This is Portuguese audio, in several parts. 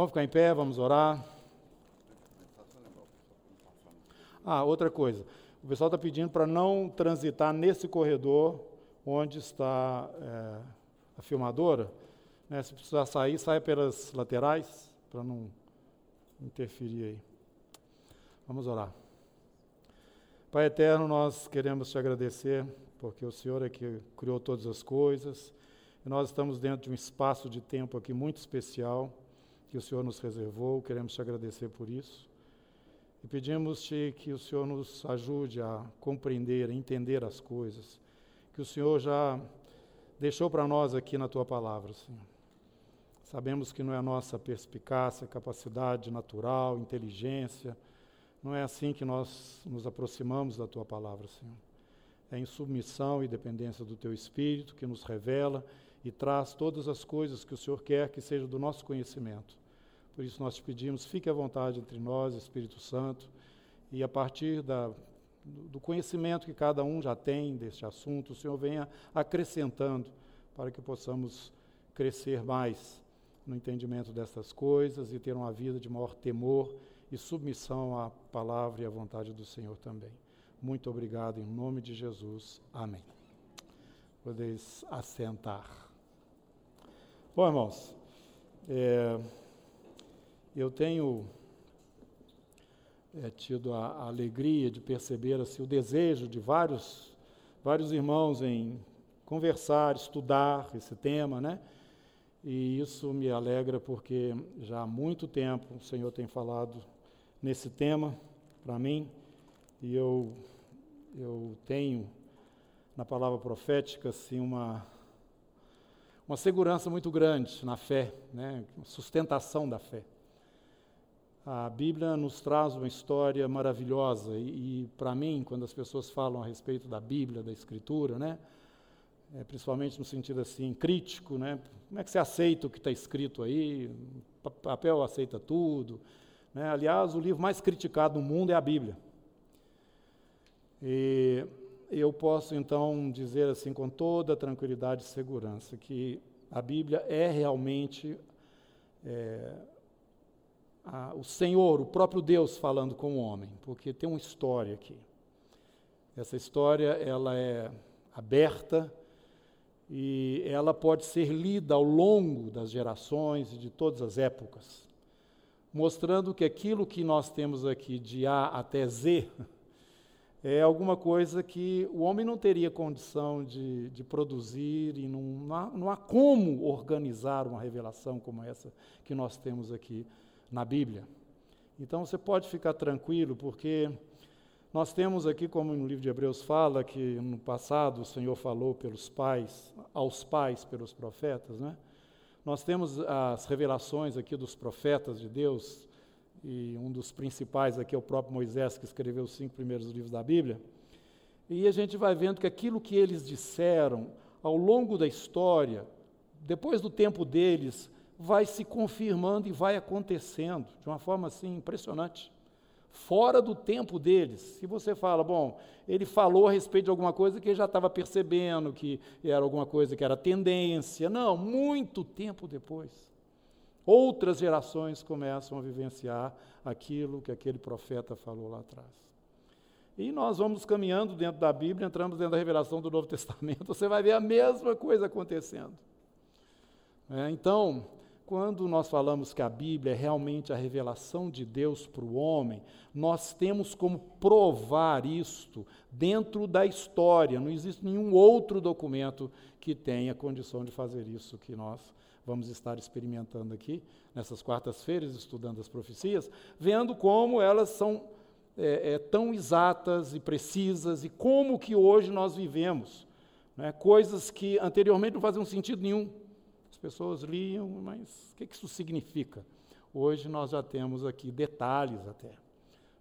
Vamos ficar em pé, vamos orar. Ah, outra coisa. O pessoal está pedindo para não transitar nesse corredor onde está é, a filmadora. Né? Se precisar sair, saia pelas laterais, para não interferir aí. Vamos orar. Pai eterno, nós queremos te agradecer, porque o Senhor é que criou todas as coisas, e nós estamos dentro de um espaço de tempo aqui muito especial, que o Senhor nos reservou, queremos te agradecer por isso. E pedimos-te que o Senhor nos ajude a compreender, a entender as coisas, que o Senhor já deixou para nós aqui na tua palavra, Senhor. Sabemos que não é a nossa perspicácia, capacidade natural, inteligência, não é assim que nós nos aproximamos da tua palavra, Senhor. É em submissão e dependência do teu Espírito que nos revela e traz todas as coisas que o Senhor quer que sejam do nosso conhecimento. Por isso nós te pedimos, fique à vontade entre nós, Espírito Santo, e a partir da, do conhecimento que cada um já tem deste assunto, o Senhor venha acrescentando para que possamos crescer mais no entendimento destas coisas e ter uma vida de maior temor e submissão à palavra e à vontade do Senhor também. Muito obrigado, em nome de Jesus. Amém. Podeis assentar. Bom, irmãos, é, eu tenho é, tido a, a, alegria de perceber assim, o desejo de vários, vários irmãos em conversar, estudar esse tema, né? E isso me alegra porque já há muito tempo o Senhor tem falado nesse tema para mim, e eu, eu tenho na palavra profética assim, uma, uma segurança muito grande na fé, né? sustentação da fé. A Bíblia nos traz uma história maravilhosa e, e para mim, quando as pessoas falam a respeito da Bíblia, da Escritura, né, é, principalmente no sentido assim crítico, né, como é que você aceita o que está escrito aí? Papel aceita tudo, né? Aliás, o livro mais criticado no mundo é a Bíblia. E eu posso então dizer assim com toda tranquilidade e segurança que a Bíblia é realmente é, a, o Senhor, o próprio Deus falando com o homem, porque tem uma história aqui. Essa história ela é aberta e ela pode ser lida ao longo das gerações e de todas as épocas mostrando que aquilo que nós temos aqui de A até Z é alguma coisa que o homem não teria condição de, de produzir e não, não, há, não há como organizar uma revelação como essa que nós temos aqui na Bíblia. Então você pode ficar tranquilo, porque nós temos aqui, como no livro de Hebreus fala, que no passado o Senhor falou pelos pais, aos pais pelos profetas, né? Nós temos as revelações aqui dos profetas de Deus, e um dos principais aqui é o próprio Moisés, que escreveu os cinco primeiros livros da Bíblia. E a gente vai vendo que aquilo que eles disseram ao longo da história, depois do tempo deles, vai se confirmando e vai acontecendo de uma forma assim impressionante fora do tempo deles. Se você fala, bom, ele falou a respeito de alguma coisa que ele já estava percebendo que era alguma coisa que era tendência. Não, muito tempo depois. Outras gerações começam a vivenciar aquilo que aquele profeta falou lá atrás. E nós vamos caminhando dentro da Bíblia, entramos dentro da revelação do Novo Testamento, você vai ver a mesma coisa acontecendo. É, então, quando nós falamos que a Bíblia é realmente a revelação de Deus para o homem, nós temos como provar isto dentro da história. Não existe nenhum outro documento que tenha condição de fazer isso que nós vamos estar experimentando aqui nessas quartas-feiras, estudando as profecias, vendo como elas são é, é, tão exatas e precisas e como que hoje nós vivemos. Né? Coisas que anteriormente não faziam sentido nenhum pessoas liam, mas o que isso significa? Hoje nós já temos aqui detalhes até.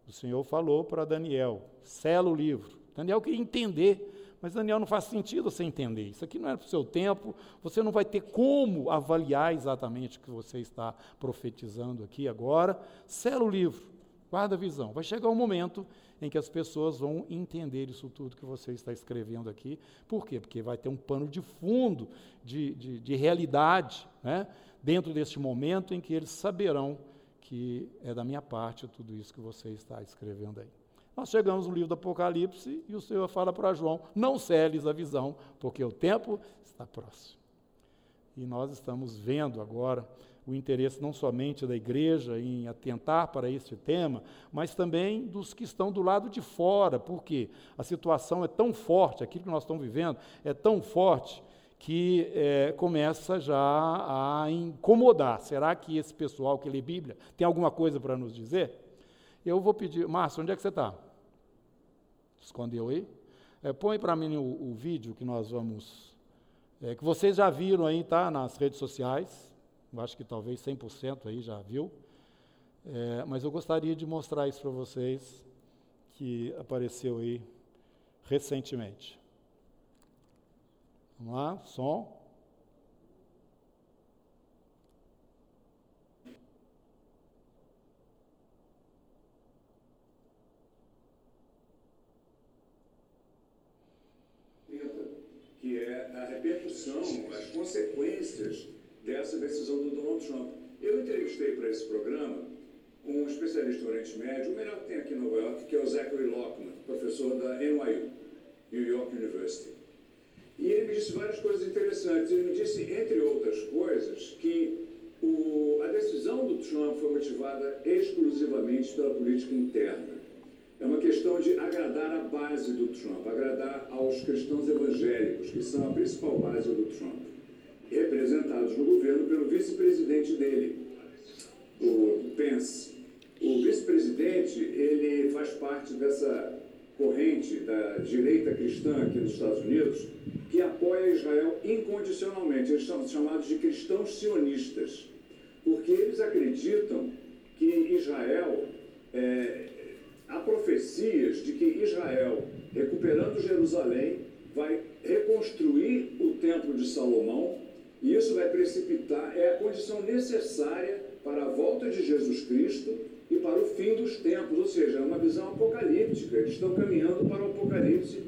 O Senhor falou para Daniel: sela o livro. Daniel queria entender, mas Daniel não faz sentido você entender. Isso aqui não é para o seu tempo, você não vai ter como avaliar exatamente o que você está profetizando aqui agora. Sela o livro, guarda a visão. Vai chegar um momento em que as pessoas vão entender isso tudo que você está escrevendo aqui. Por quê? Porque vai ter um pano de fundo de, de, de realidade. Né? dentro deste momento em que eles saberão que é da minha parte tudo isso que você está escrevendo aí. Nós chegamos no livro do Apocalipse e o Senhor fala para João: não celes a visão, porque o tempo está próximo. E nós estamos vendo agora o interesse não somente da igreja em atentar para este tema, mas também dos que estão do lado de fora, porque a situação é tão forte, aquilo que nós estamos vivendo é tão forte que é, começa já a incomodar. Será que esse pessoal que lê Bíblia tem alguma coisa para nos dizer? Eu vou pedir, Márcio, onde é que você está? Escondeu aí? É, põe para mim o, o, vídeo que nós vamos, é, que vocês já viram aí, tá, nas redes sociais. Acho que talvez 100% aí já viu. É, mas eu gostaria de mostrar isso para vocês, que apareceu aí recentemente. Vamos lá, som. Que é a repercussão, as consequências dessa decisão do Donald Trump. Eu entrevistei para esse programa um especialista do Oriente Médio, o melhor que tem aqui em Nova York, que é o Zachary Lockman, professor da NYU, New York University. E ele me disse várias coisas interessantes. Ele me disse, entre outras coisas, que o, a decisão do Trump foi motivada exclusivamente pela política interna. É uma questão de agradar a base do Trump, agradar aos cristãos evangélicos, que são a principal base do Trump representados no governo pelo vice-presidente dele, o Pence. O vice-presidente, ele faz parte dessa corrente da direita cristã aqui nos Estados Unidos, que apoia Israel incondicionalmente. Eles são chamados de cristãos sionistas, porque eles acreditam que Israel, é, há profecias de que Israel, recuperando Jerusalém, vai reconstruir o Templo de Salomão e isso vai precipitar, é a condição necessária para a volta de Jesus Cristo e para o fim dos tempos, ou seja, é uma visão apocalíptica. Eles estão caminhando para o apocalipse,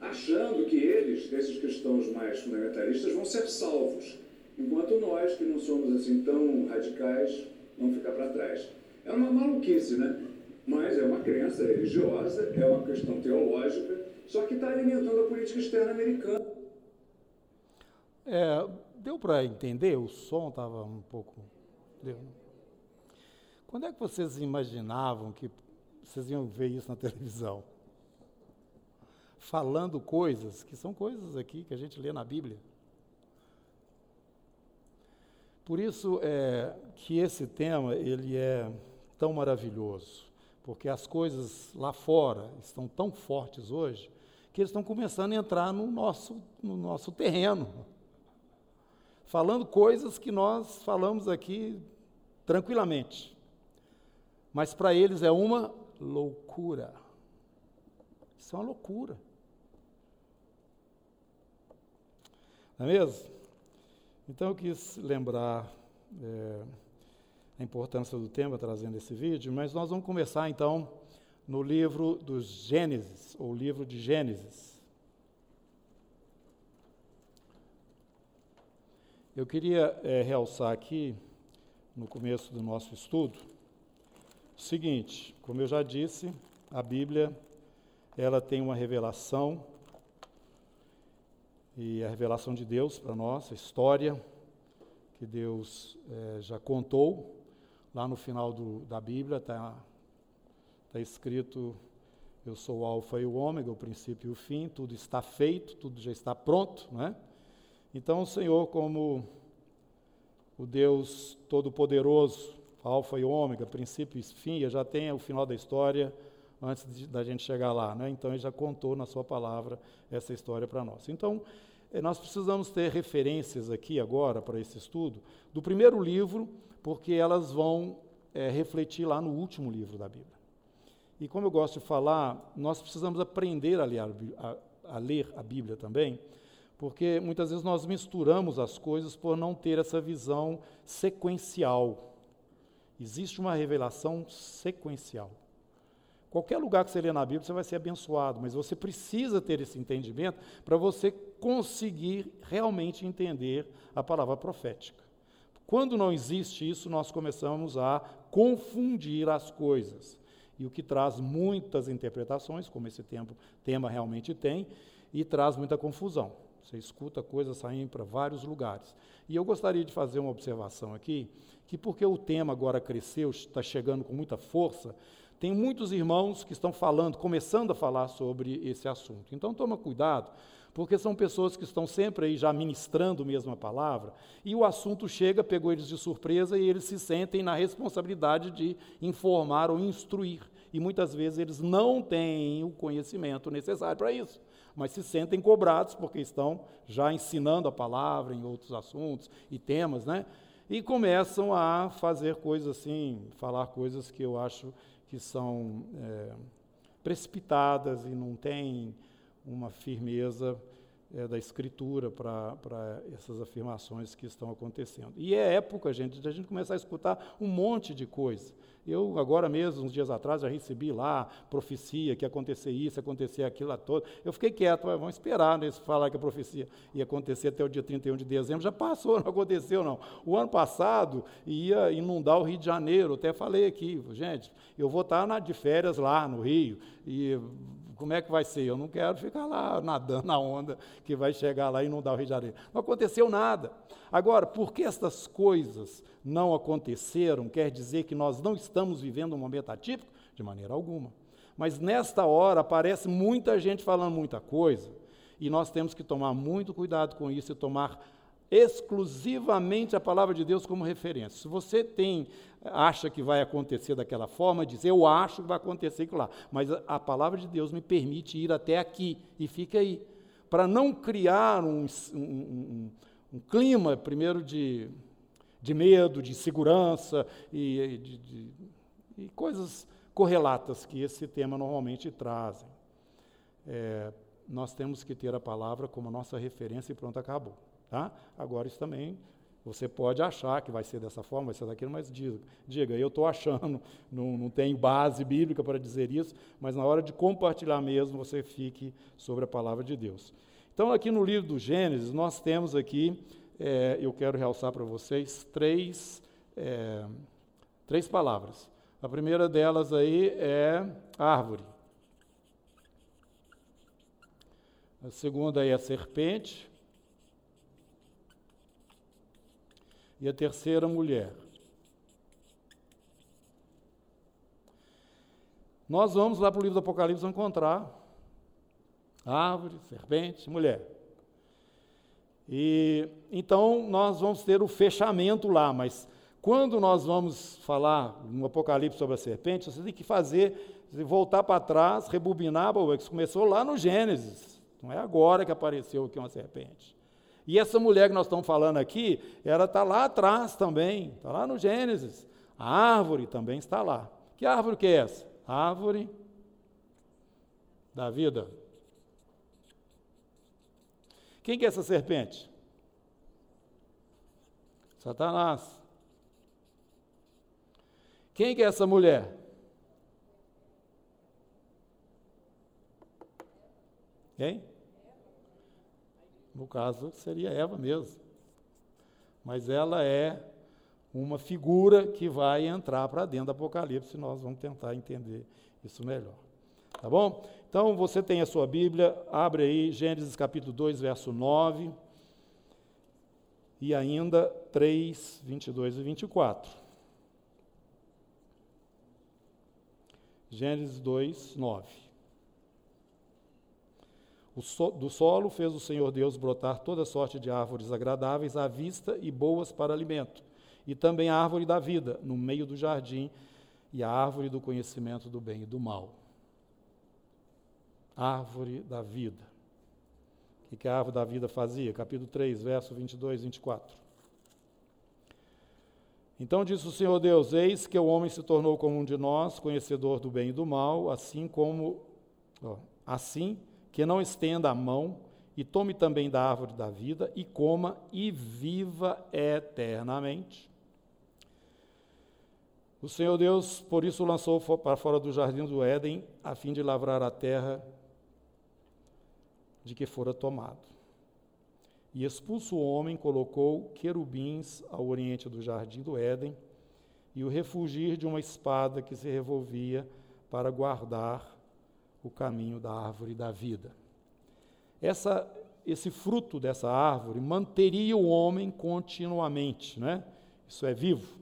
achando que eles, esses cristãos mais fundamentalistas, vão ser salvos, enquanto nós, que não somos assim tão radicais, vamos ficar para trás. É uma maluquice, né? Mas é uma crença religiosa, é uma questão teológica, só que está alimentando a política externa americana. É, deu para entender? O som estava um pouco. Deu. Quando é que vocês imaginavam que vocês iam ver isso na televisão? Falando coisas que são coisas aqui que a gente lê na Bíblia. Por isso é que esse tema ele é tão maravilhoso, porque as coisas lá fora estão tão fortes hoje que eles estão começando a entrar no nosso, no nosso terreno falando coisas que nós falamos aqui tranquilamente. Mas para eles é uma loucura. Isso é uma loucura. Não é mesmo? Então eu quis lembrar é, a importância do tema trazendo esse vídeo, mas nós vamos começar então no livro dos Gênesis, ou livro de Gênesis. Eu queria é, realçar aqui, no começo do nosso estudo, o seguinte: como eu já disse, a Bíblia ela tem uma revelação, e a revelação de Deus para nós, a história que Deus é, já contou, lá no final do, da Bíblia está tá escrito: Eu sou o Alfa e o Ômega, o princípio e o fim, tudo está feito, tudo já está pronto, não é? Então, o Senhor, como o Deus Todo-Poderoso, Alfa e Ômega, princípio e fim, já tem o final da história antes de, da gente chegar lá. Né? Então, ele já contou na sua palavra essa história para nós. Então, eh, nós precisamos ter referências aqui agora para esse estudo do primeiro livro, porque elas vão é, refletir lá no último livro da Bíblia. E como eu gosto de falar, nós precisamos aprender a ler a, a, a ler a Bíblia também, porque muitas vezes nós misturamos as coisas por não ter essa visão sequencial. Existe uma revelação sequencial. Qualquer lugar que você lê na Bíblia, você vai ser abençoado, mas você precisa ter esse entendimento para você conseguir realmente entender a palavra profética. Quando não existe isso, nós começamos a confundir as coisas. E o que traz muitas interpretações, como esse tempo, tema realmente tem, e traz muita confusão. Você escuta coisas saindo para vários lugares. E eu gostaria de fazer uma observação aqui, que porque o tema agora cresceu, está chegando com muita força, tem muitos irmãos que estão falando, começando a falar sobre esse assunto. Então toma cuidado, porque são pessoas que estão sempre aí já ministrando mesmo a palavra, e o assunto chega, pegou eles de surpresa e eles se sentem na responsabilidade de informar ou instruir. E muitas vezes eles não têm o conhecimento necessário para isso, mas se sentem cobrados porque estão já ensinando a palavra em outros assuntos e temas, né? E começam a fazer coisas assim, falar coisas que eu acho que são é, precipitadas e não têm uma firmeza é, da Escritura para essas afirmações que estão acontecendo. E é época, gente, de a gente começar a escutar um monte de coisa. Eu, agora mesmo, uns dias atrás, já recebi lá profecia que ia acontecer isso, ia acontecer aquilo lá todo. Eu fiquei quieto, vamos esperar né, falar que a profecia ia acontecer até o dia 31 de dezembro. Já passou, não aconteceu, não. O ano passado ia inundar o Rio de Janeiro, até falei aqui, gente, eu vou estar na, de férias lá no Rio, e como é que vai ser? Eu não quero ficar lá nadando na onda que vai chegar lá e inundar o Rio de Janeiro. Não aconteceu nada. Agora, por que estas coisas não aconteceram, quer dizer que nós não estamos vivendo um momento atípico? De maneira alguma. Mas nesta hora aparece muita gente falando muita coisa, e nós temos que tomar muito cuidado com isso e tomar exclusivamente a palavra de Deus como referência. Se você tem acha que vai acontecer daquela forma, diz eu acho que vai acontecer aquilo lá, mas a, palavra de Deus me permite ir até aqui e fica aí, para não criar um, um, um, um, clima primeiro de, de medo, de segurança e, de, de, e coisas correlatas que esse tema normalmente trazem. É, nós temos que ter a palavra como nossa referência e pronto, acabou. Tá? Agora, isso também, você pode achar que vai ser dessa forma, vai ser daquilo, mas diga, diga eu estou achando, não, não tenho base bíblica para dizer isso, mas na hora de compartilhar mesmo, você fique sobre a palavra de Deus. Então, aqui no livro do Gênesis, nós temos aqui, é, eu quero realçar para vocês, três, é, três palavras. A primeira delas aí é árvore. A segunda aí é serpente. E a terceira mulher. Nós vamos lá para o livro do Apocalipse encontrar árvore, serpente, mulher. E então nós vamos ter o fechamento lá, mas quando nós vamos falar no Apocalipse sobre a serpente, você tem que fazer, voltar para trás, rebobinar, isso começou lá no Gênesis. Não é agora que apareceu aqui uma serpente. E essa mulher que nós estamos falando aqui, ela está lá atrás também, está lá no Gênesis. A árvore também está lá. Que árvore que é essa? A árvore da vida. Quem que é essa serpente? Satanás. Quem que é essa mulher? Quem? No caso, seria Eva mesmo. Mas ela é uma figura que vai entrar para dentro do Apocalipse, nós vamos tentar entender isso melhor. Tá bom? Então, você tem a sua Bíblia, abre aí Gênesis capítulo 2, verso 9, e ainda 3, 22 e 24. Gênesis 2, 9 do solo fez o Senhor Deus brotar toda sorte de árvores agradáveis à vista e boas para alimento, e também a árvore da vida no meio do jardim, e a árvore do conhecimento do bem e do mal. Árvore da vida. O que a árvore da vida fazia? Capítulo 3, verso 22 e 24. Então disse o Senhor Deus: Eis que o homem se tornou como um de nós, conhecedor do bem e do mal, assim como. Ó, assim que não estenda a mão e tome também da árvore da vida e coma e viva eternamente. O Senhor Deus, por isso, lançou para fora do jardim do Éden, a fim de lavrar a terra de que fora tomado. E expulso o homem, colocou querubins ao oriente do jardim do Éden e o refugir de uma espada que se revolvia para guardar o caminho da árvore da vida. Essa, esse fruto dessa árvore manteria o homem continuamente, né? Isso é vivo.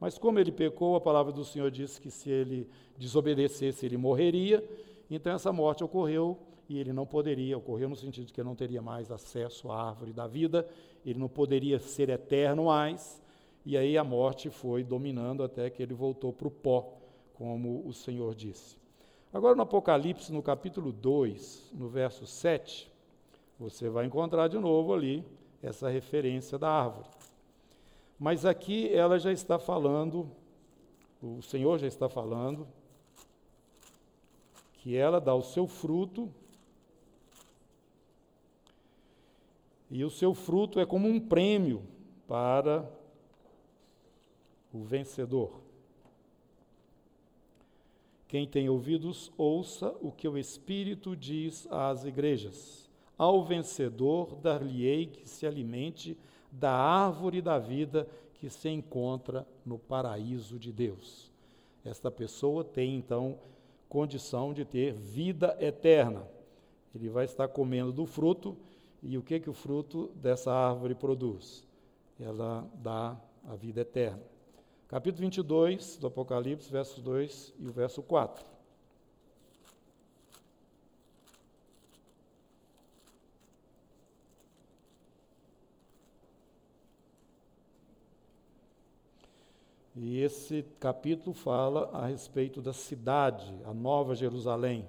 Mas como ele pecou, a palavra do Senhor disse que se ele desobedecesse, ele morreria. Então essa morte ocorreu e ele não poderia, ocorreu no sentido de que ele não teria mais acesso à árvore da vida, ele não poderia ser eterno mais, e aí a morte foi dominando até que ele voltou para o pó, como o Senhor disse. Agora no Apocalipse, no capítulo 2, no verso 7, você vai encontrar de novo ali essa referência da árvore. Mas aqui ela já está falando, o Senhor já está falando, que ela dá o seu fruto, e o seu fruto é como um prêmio para o vencedor. Quem tem ouvidos, ouça o que o Espírito diz às igrejas. Ao vencedor, dar-lhe-ei que se alimente da árvore da vida que se encontra no paraíso de Deus. Esta pessoa tem, então, condição de ter vida eterna. Ele vai estar comendo do fruto, e o que, que o fruto dessa árvore produz? Ela dá a vida eterna capítulo 22 do Apocalipse, versos 2 e o verso 4. E esse capítulo fala a respeito da cidade, a Nova Jerusalém.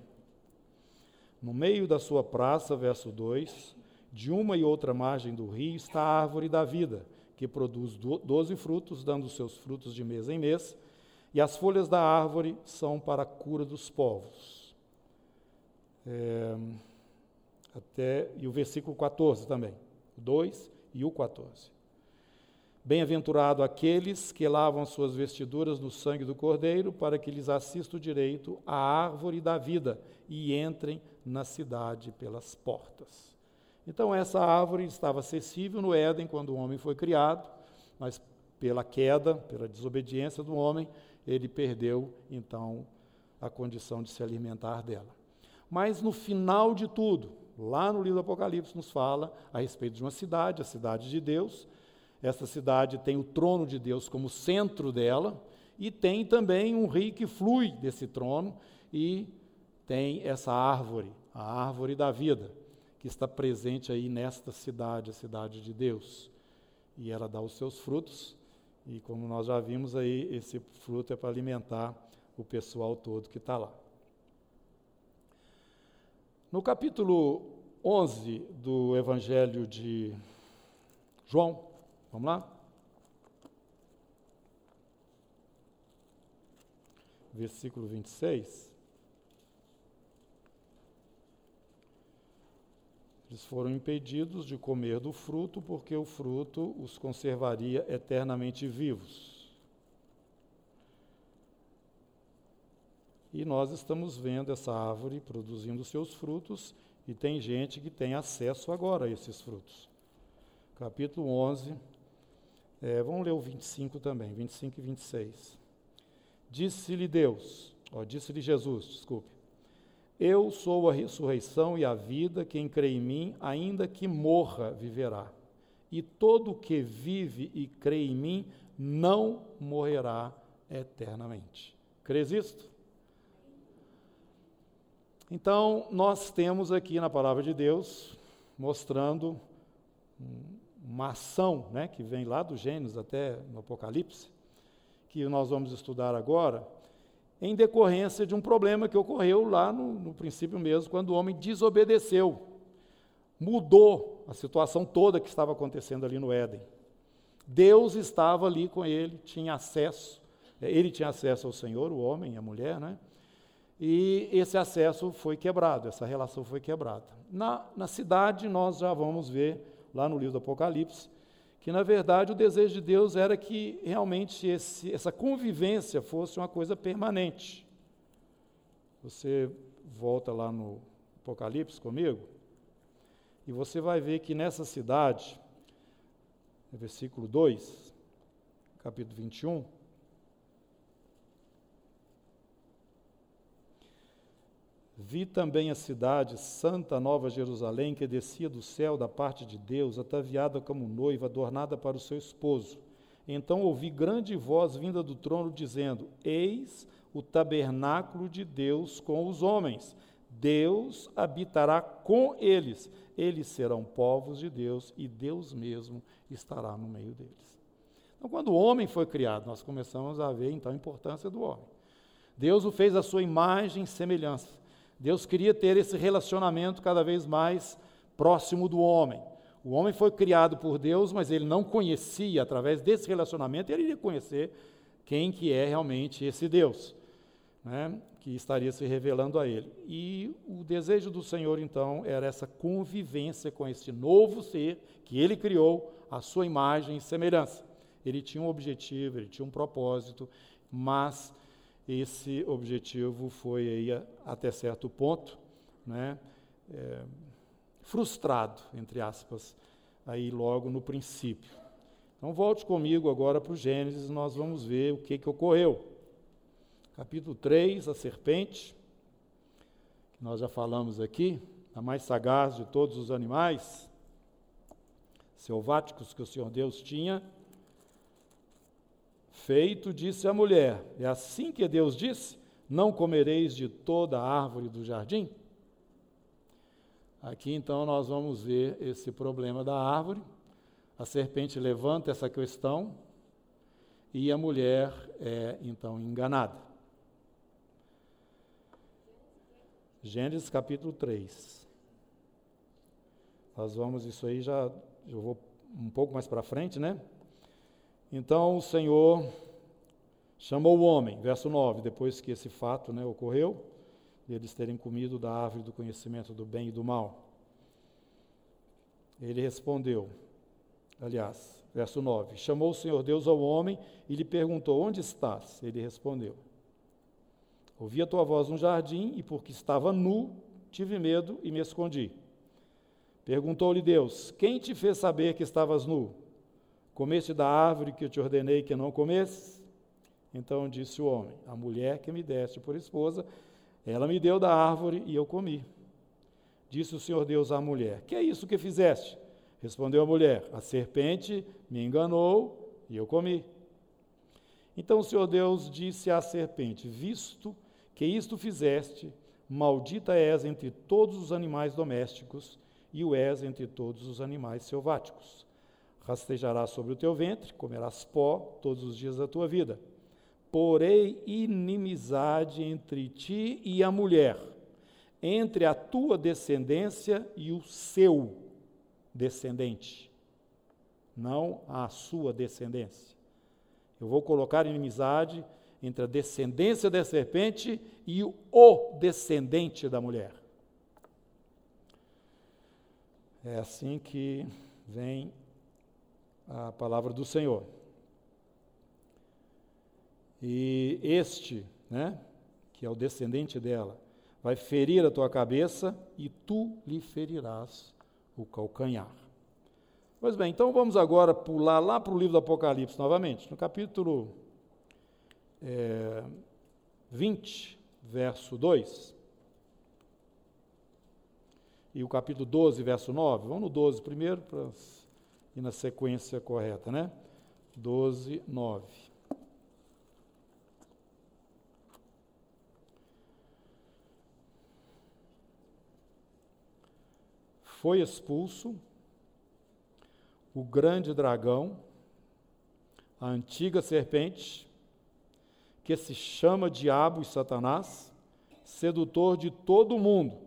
No meio da sua praça, verso 2, de uma e outra margem do rio está a árvore da vida que produz doze frutos, dando seus frutos de mês em mês, e as folhas da árvore são para a cura dos povos. É, até, e o versículo 14 também, 2 e o 14. Bem-aventurado aqueles que lavam suas vestiduras no sangue do Cordeiro, para que lhes assista o direito à árvore da vida e entrem na cidade pelas portas. Então, essa árvore estava acessível no Éden quando o homem foi criado, mas pela queda, pela desobediência do homem, ele perdeu, então, a condição de se alimentar dela. Mas no final de tudo, lá no livro do Apocalipse, nos fala a respeito de uma cidade, a cidade de Deus. Essa cidade tem o trono de Deus como centro dela, e tem também um rio que flui desse trono, e tem essa árvore, a árvore da vida que está presente aí nesta cidade, a cidade de Deus. E ela dá os seus frutos, e como nós já vimos aí, esse fruto é para alimentar o pessoal todo que está lá. No capítulo 11 do Evangelho de João, vamos lá? Versículo 26. Eles foram impedidos de comer do fruto, porque o fruto os conservaria eternamente vivos. E nós estamos vendo essa árvore produzindo seus frutos, e tem gente que tem acesso agora a esses frutos. Capítulo 11, é, vamos ler o 25 também, 25 e 26. Disse-lhe Deus, ó, disse-lhe Jesus, desculpe, eu sou a ressurreição e a vida, quem crê em mim, ainda que morra, viverá. E todo o que vive e crê em mim não morrerá eternamente. Crês isto? Então, nós temos aqui na palavra de Deus, mostrando uma ação né, que vem lá do Gênesis até no Apocalipse, que nós vamos estudar agora, em decorrência de um problema que ocorreu lá no, no princípio mesmo, quando o homem desobedeceu, mudou a situação toda que estava acontecendo ali no Éden. Deus estava ali com ele, tinha acesso, é, ele tinha acesso ao Senhor, o homem e a mulher, né? E esse acesso foi quebrado, essa relação foi quebrada. Na, na cidade, nós já vamos ver, lá no livro do Apocalipse, que na verdade o desejo de Deus era que realmente esse, essa convivência fosse uma coisa permanente. Você volta lá no Apocalipse comigo, E você vai ver que nessa cidade, versículo 2, capítulo 21, Vi também a cidade santa, Nova Jerusalém, que descia do céu da parte de Deus, ataviada como noiva, adornada para o seu esposo. Então ouvi grande voz vinda do trono, dizendo: Eis o tabernáculo de Deus com os homens. Deus habitará com eles. Eles serão povos de Deus e Deus mesmo estará no meio deles. Então, quando o homem foi criado, nós começamos a ver então a importância do homem. Deus o fez à sua imagem e semelhança. Deus queria ter esse relacionamento cada vez mais próximo do homem. O homem foi criado por Deus, mas ele não conhecia, através desse relacionamento, ele iria conhecer quem que é realmente esse Deus, né, que estaria se revelando a ele. E o desejo do Senhor, então, era essa convivência com esse novo ser que ele criou, a sua imagem e semelhança. Ele tinha um objetivo, ele tinha um propósito, mas esse objetivo foi aí até certo ponto, né, é, frustrado, entre aspas, aí logo no princípio. Então volte comigo agora para o Gênesis, nós vamos ver o que, que ocorreu. Capítulo 3, a serpente, que nós já falamos aqui, a mais sagaz de todos os animais selváticos que o Senhor Deus tinha feito, disse a mulher: É assim que Deus disse: Não comereis de toda a árvore do jardim? Aqui então nós vamos ver esse problema da árvore. A serpente levanta essa questão e a mulher é então enganada. Gênesis capítulo 3. Nós vamos, isso aí já, eu vou um pouco mais para frente, né? Então o Senhor chamou o homem, verso 9, depois que esse fato né, ocorreu eles terem comido da árvore do conhecimento do bem e do mal. Ele respondeu, aliás, verso 9: Chamou o Senhor Deus ao homem e lhe perguntou: Onde estás? Ele respondeu: Ouvi a tua voz no jardim e, porque estava nu, tive medo e me escondi. Perguntou-lhe Deus: Quem te fez saber que estavas nu? Comeste da árvore que eu te ordenei que não comesses? Então disse o homem: A mulher que me deste por esposa ela me deu da árvore e eu comi. Disse o Senhor Deus à mulher: Que é isso que fizeste? Respondeu a mulher: A serpente me enganou e eu comi. Então o Senhor Deus disse à serpente: Visto que isto fizeste, maldita és entre todos os animais domésticos e o és entre todos os animais selváticos. Rastejarás sobre o teu ventre, comerás pó todos os dias da tua vida porei inimizade entre ti e a mulher, entre a tua descendência e o seu descendente, não a sua descendência. Eu vou colocar inimizade entre a descendência da serpente e o descendente da mulher. É assim que vem a palavra do Senhor. E este, né, que é o descendente dela, vai ferir a tua cabeça e tu lhe ferirás o calcanhar. Pois bem, então vamos agora pular lá para o livro do Apocalipse novamente, no capítulo é, 20, verso 2. E o capítulo 12, verso 9. Vamos no 12 primeiro, para ir na sequência correta, né? 12, 9. foi expulso o grande dragão, a antiga serpente, que se chama Diabo e Satanás, sedutor de todo o mundo.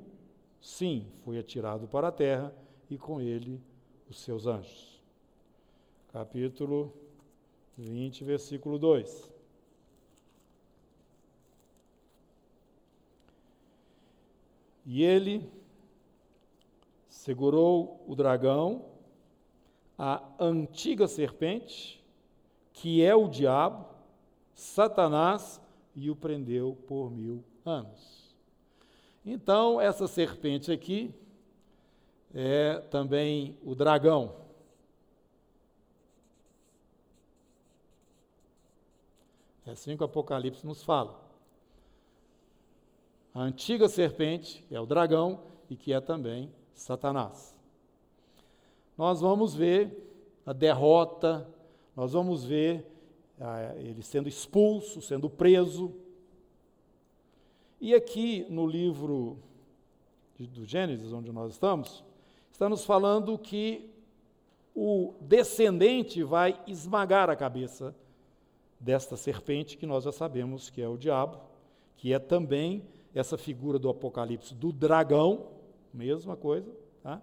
Sim, foi atirado para a terra e com ele os seus anjos. Capítulo 20, versículo 2. E ele segurou o dragão, a antiga serpente, que é o diabo, Satanás, e o prendeu por mil anos. Então, essa serpente aqui é também o dragão. É assim que o Apocalipse nos fala. A antiga serpente, é o dragão, e que é também Satanás. Nós vamos ver a derrota, nós vamos ver ah, ele sendo expulso, sendo preso. E aqui no livro do Gênesis, onde nós estamos, está nos falando que o descendente vai esmagar a cabeça desta serpente, que nós já sabemos que é o diabo, que é também essa figura do Apocalipse do dragão, mesma coisa, tá?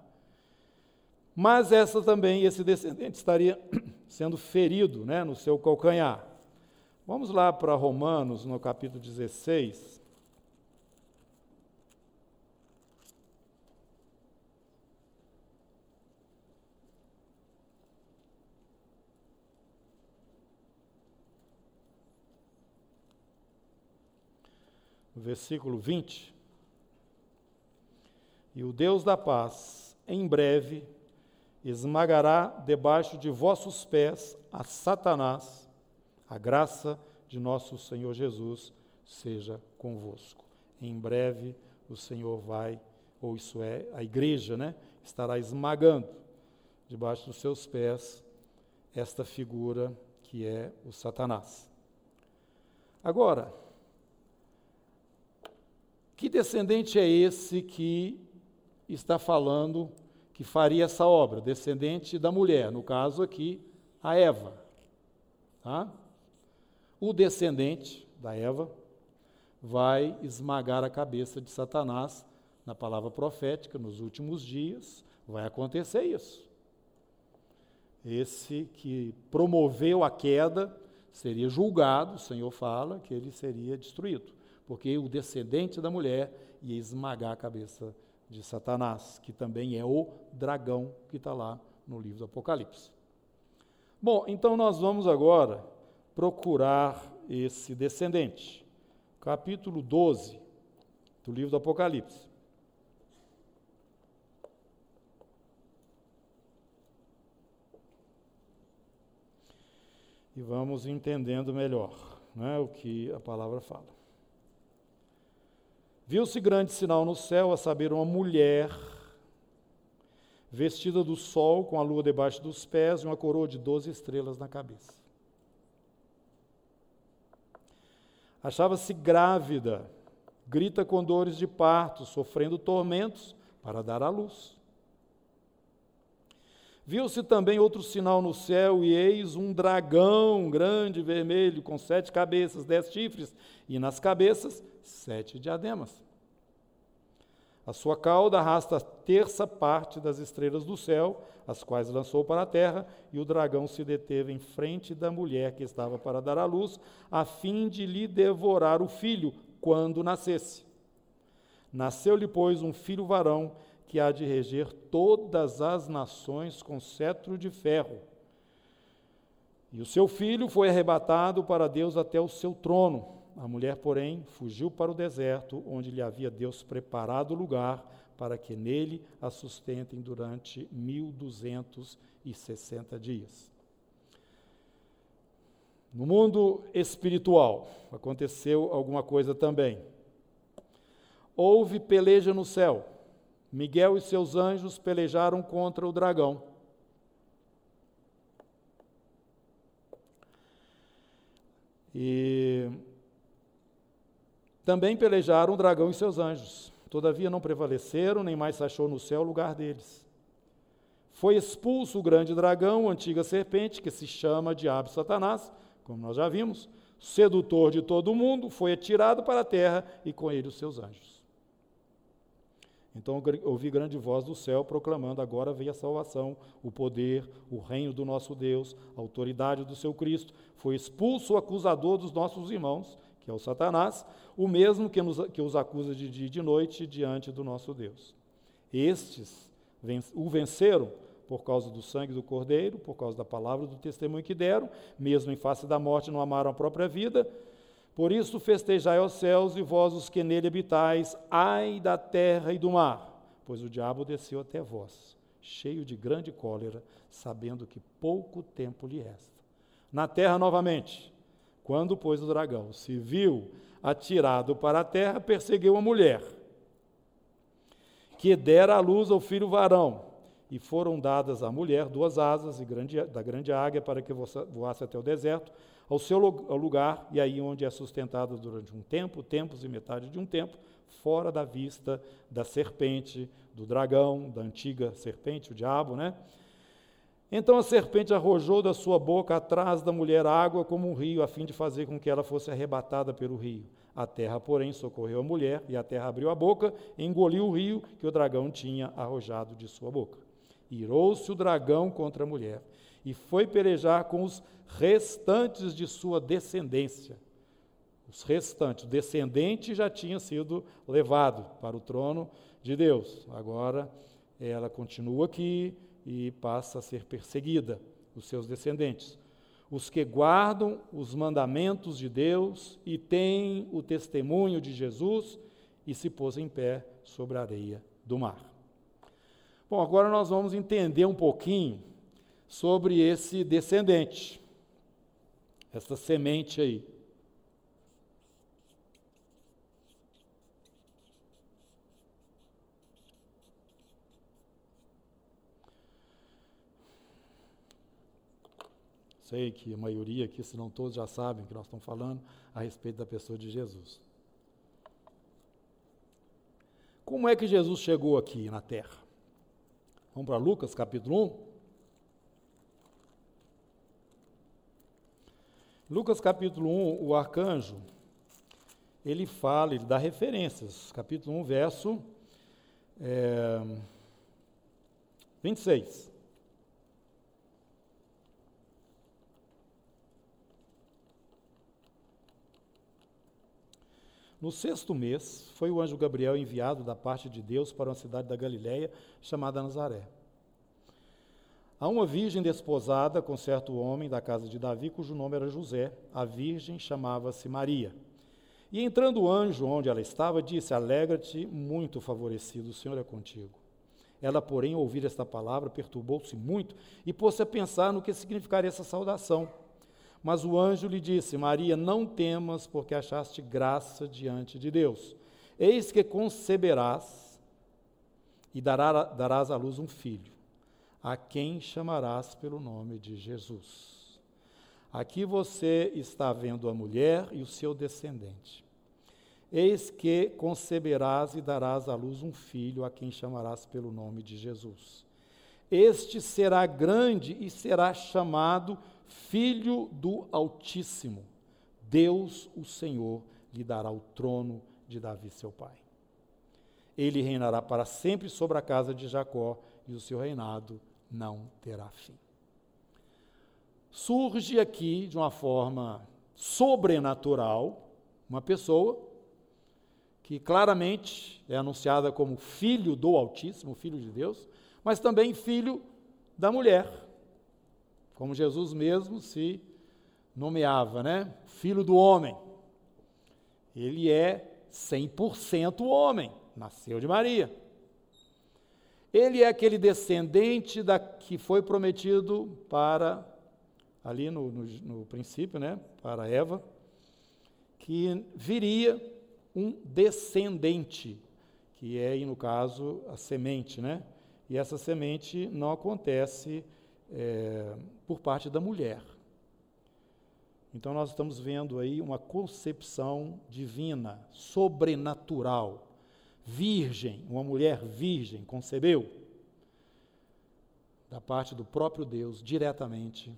Mas essa também, esse descendente estaria sendo ferido né, no seu calcanhar. Vamos lá para Romanos, no capítulo 16. Versículo 20. E o Deus da paz, em breve, esmagará debaixo de vossos pés a Satanás. A graça de nosso Senhor Jesus seja convosco. Em breve o Senhor vai, ou isso é, a igreja, né, estará esmagando debaixo dos seus pés esta figura que é o Satanás. Agora, que descendente é esse que está falando que faria essa obra? Descendente da mulher, no caso aqui, a Eva. Tá? O descendente da Eva vai esmagar a cabeça de Satanás na palavra profética, nos últimos dias, vai acontecer isso. Esse que promoveu a queda seria julgado, o Senhor fala que ele seria destruído porque o descendente da mulher ia esmagar a cabeça de Satanás, que também é o dragão que está lá no livro do Apocalipse. Bom, então nós vamos agora procurar esse descendente. Capítulo 12 do livro do Apocalipse. E vamos entendendo melhor né, o que a palavra fala. Viu-se grande sinal no céu, a saber, uma mulher vestida do sol, com a lua debaixo dos pés e uma coroa de doze estrelas na cabeça. Achava-se grávida, grita com dores de parto, sofrendo tormentos para dar à luz. Viu-se também outro sinal no céu, e eis um dragão grande, vermelho, com sete cabeças, dez chifres, e nas cabeças sete diademas. A sua cauda arrasta a terça parte das estrelas do céu, as quais lançou para a terra, e o dragão se deteve em frente da mulher que estava para dar à luz, a fim de lhe devorar o filho quando nascesse. Nasceu-lhe, pois, um filho varão que há de reger todas as nações com cetro de ferro. E o seu filho foi arrebatado para Deus até o seu trono a mulher, porém, fugiu para o deserto, onde lhe havia Deus preparado lugar para que nele a sustentem durante 1260 dias. No mundo espiritual aconteceu alguma coisa também. Houve peleja no céu. Miguel e seus anjos pelejaram contra o dragão. E também pelejaram o dragão e seus anjos. Todavia não prevaleceram, nem mais se achou no céu o lugar deles. Foi expulso o grande dragão, a antiga serpente, que se chama Diabo Satanás, como nós já vimos, sedutor de todo o mundo, foi atirado para a terra e com ele os seus anjos. Então ouvi grande voz do céu proclamando: Agora veio a salvação, o poder, o reino do nosso Deus, a autoridade do seu Cristo. Foi expulso o acusador dos nossos irmãos, que é o Satanás, o mesmo que, nos, que os acusa de dia e de noite diante do nosso Deus. Estes o venceram por causa do sangue do Cordeiro, por causa da palavra do testemunho que deram, mesmo em face da morte não amaram a própria vida. Por isso festejai aos céus e vós os que nele habitais, ai da terra e do mar, pois o diabo desceu até vós, cheio de grande cólera, sabendo que pouco tempo lhe resta. Na terra novamente, quando, pois, o dragão se viu atirado para a terra, perseguiu a mulher, que dera à luz ao filho varão. E foram dadas à mulher duas asas grande, da grande águia para que voasse até o deserto, ao seu lugar, e aí onde é sustentada durante um tempo, tempos e metade de um tempo, fora da vista da serpente, do dragão, da antiga serpente, o diabo, né? Então a serpente arrojou da sua boca atrás da mulher água como um rio, a fim de fazer com que ela fosse arrebatada pelo rio. A terra, porém, socorreu a mulher, e a terra abriu a boca e engoliu o rio que o dragão tinha arrojado de sua boca. Irou-se o dragão contra a mulher e foi pelejar com os restantes de sua descendência os restantes. O descendente já tinha sido levado para o trono de Deus. Agora ela continua aqui e passa a ser perseguida, os seus descendentes. Os que guardam os mandamentos de Deus e têm o testemunho de Jesus e se pôs em pé sobre a areia do mar. Bom, agora nós vamos entender um pouquinho sobre esse descendente, essa semente aí. Sei que a maioria aqui, se não todos, já sabem que nós estamos falando a respeito da pessoa de Jesus. Como é que Jesus chegou aqui na terra? Vamos para Lucas capítulo 1. Lucas capítulo 1, o arcanjo, ele fala, ele dá referências. Capítulo 1, verso é, 26. No sexto mês, foi o anjo Gabriel enviado da parte de Deus para uma cidade da Galiléia chamada Nazaré. A uma virgem desposada com certo homem da casa de Davi, cujo nome era José, a virgem chamava-se Maria. E entrando o anjo onde ela estava, disse: Alegra-te, muito favorecido, o Senhor é contigo. Ela, porém, ao ouvir esta palavra, perturbou-se muito e pôs-se a pensar no que significaria essa saudação. Mas o anjo lhe disse: Maria, não temas, porque achaste graça diante de Deus. Eis que conceberás e darás à luz um filho, a quem chamarás pelo nome de Jesus. Aqui você está vendo a mulher e o seu descendente. Eis que conceberás e darás à luz um filho, a quem chamarás pelo nome de Jesus. Este será grande e será chamado Filho do Altíssimo, Deus, o Senhor, lhe dará o trono de Davi, seu pai. Ele reinará para sempre sobre a casa de Jacó, e o seu reinado não terá fim. Surge aqui, de uma forma sobrenatural, uma pessoa que claramente é anunciada como filho do Altíssimo, filho de Deus, mas também filho da mulher como Jesus mesmo se nomeava, né? Filho do homem. Ele é 100% homem, nasceu de Maria. Ele é aquele descendente da, que foi prometido para, ali no, no, no princípio, né? Para Eva, que viria um descendente, que é, no caso, a semente, né? E essa semente não acontece é, por parte da mulher. Então nós estamos vendo aí uma concepção divina, sobrenatural. Virgem, uma mulher virgem concebeu da parte do próprio Deus diretamente.